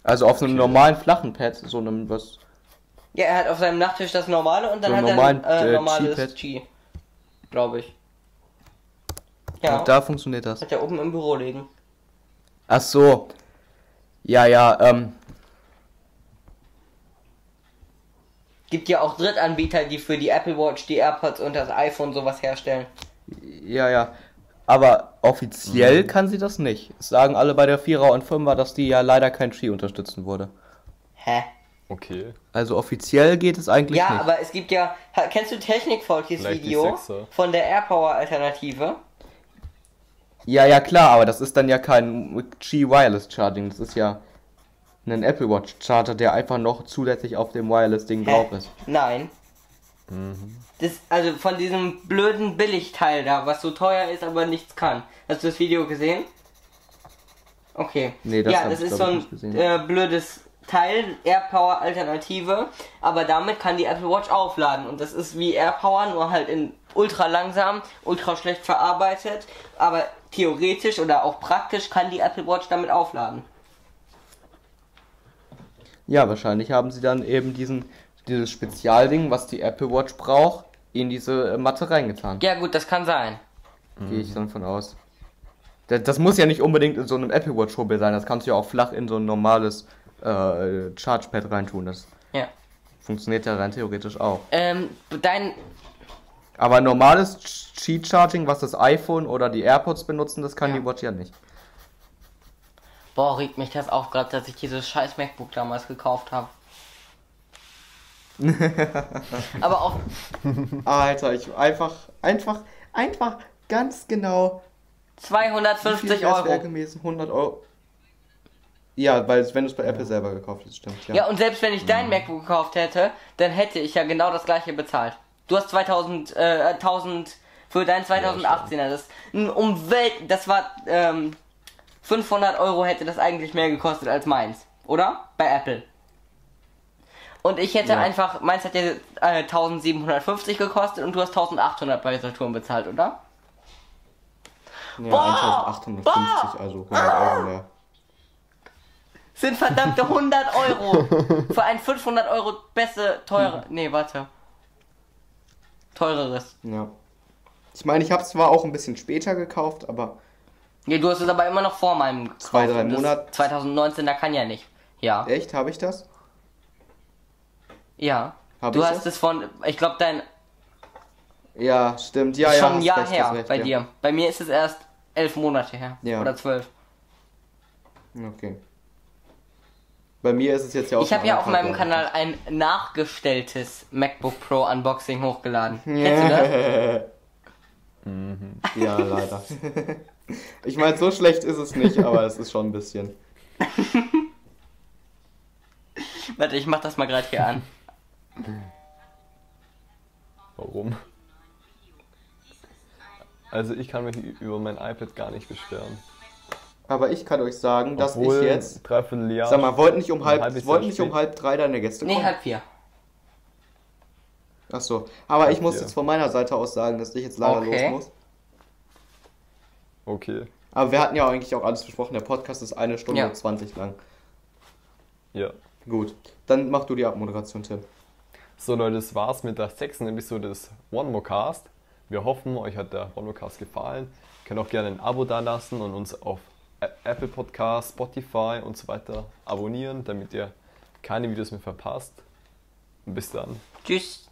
Also auf einem Okay. normalen flachen Pad, so einem was. Ja, er hat auf seinem Nachttisch das normale und dann So hat er ein äh, äh, normales Qi-Pad. Glaube ich. Ja. Und da funktioniert das. Hat er oben im Büro liegen. Ach so. Ja, ja, ähm. Gibt ja auch Drittanbieter, die für die Apple Watch, die AirPods und das iPhone sowas herstellen. Ja, ja. Aber offiziell kann sie das nicht. Es sagen alle bei der 4er und 5er, dass die ja leider kein Qi unterstützen wurde. Hä? Okay. Also offiziell geht es eigentlich Ja, nicht. aber es gibt ja. Kennst du Technik-Volkis Video von der AirPower Alternative? Ja, ja, klar, aber das ist dann ja kein Qi Wireless Charging. Das ist ja ein Apple Watch Charger, der einfach noch zusätzlich auf dem Wireless-Ding Hä? drauf ist. Nein. Das, also von diesem blöden Billigteil da, was so teuer ist, aber nichts kann. Hast du das Video gesehen? Okay. Nee, das ja, das ich, ist so ein äh, blödes Teil AirPower Alternative, aber damit kann die Apple Watch aufladen und das ist wie AirPower, nur halt in ultra langsam, ultra schlecht verarbeitet, aber theoretisch oder auch praktisch kann die Apple Watch damit aufladen. Ja, wahrscheinlich haben sie dann eben diesen, dieses Spezialding, was die Apple Watch braucht, in diese äh, Matte reingetan. Ja gut, das kann sein. Gehe ich dann von aus. Das, das muss ja nicht unbedingt in so einem Apple Watch Hobel sein, das kannst du ja auch flach in so ein normales äh, Chargepad reintun. Das Ja. funktioniert ja rein theoretisch auch. Ähm, dein, Aber normales Cheat Charging, was das iPhone oder die AirPods benutzen, das kann Ja. die Watch ja nicht. boah, regt mich das auf gerade, dass ich dieses scheiß MacBook damals gekauft habe. aber auch, Alter, ich einfach, einfach, einfach ganz genau 250 Euro. gewesen? 100 Euro. Ja, weil wenn du es bei Apple selber gekauft hast, stimmt. Ja. Ja, und selbst wenn ich dein MacBook gekauft hätte, dann hätte ich ja genau das gleiche bezahlt. Du hast 2000, äh, 1000 für dein 2018er. Das ein Umwelt, das war ähm, 500 Euro hätte das eigentlich mehr gekostet als meins, oder? Bei Apple. Und ich hätte Ja. einfach, meins hat ja äh, 1750 gekostet und du hast 1800 bei Saturn bezahlt, oder? ja 1850, also 100 Euro mehr. Sind verdammte 100 Euro für ein 500 Euro beste, teure, nee, warte. Teureres. Ja. Ich meine, ich habe es zwar auch ein bisschen später gekauft, aber Ja, du hast es aber immer noch vor meinem gekauft. Zwei, drei Monate. 2019, da kann ja nicht. Ja. echt, habe ich das? Ja. Hab du hast es von, ich glaube, dein Ja, stimmt. Ja, ja. schon ein Jahr recht, her recht, bei ja. dir. Bei mir ist es erst elf Monate her. Ja. Oder zwölf. Okay. Bei mir ist es jetzt ja auch Ich habe ja auf meinem. Kanal ein nachgestelltes MacBook Pro Unboxing hochgeladen. Kennst du das? Ja, leider. ich meine, so schlecht ist es nicht, aber es ist schon ein bisschen. Warte, ich mach das mal gerade hier an. Warum? Also ich kann mich über mein iPad gar nicht beschweren. Aber ich kann euch sagen, dass Obwohl, ich jetzt. Dreiviertel Jahr. Sag mal, wollten nicht um halb, halbes wollten nicht um halb drei deine Gäste Nee, kommen? halb vier. Ach so. Aber ich Halb muss vier. jetzt von meiner Seite aus sagen, dass ich jetzt leider Okay. los muss. Okay, Aber wir hatten ja eigentlich auch alles besprochen. Der Podcast ist eine Stunde Ja. und 20 lang. ja. Gut. Dann mach du die Abmoderation, Tim. So Leute, das war's mit der sechsten Episode des One More Cast. Wir hoffen, euch hat der One More Cast gefallen. Ihr könnt auch gerne ein Abo dalassen und uns auf Apple Podcast, Spotify und so weiter abonnieren, damit ihr keine Videos mehr verpasst. Bis dann. Tschüss.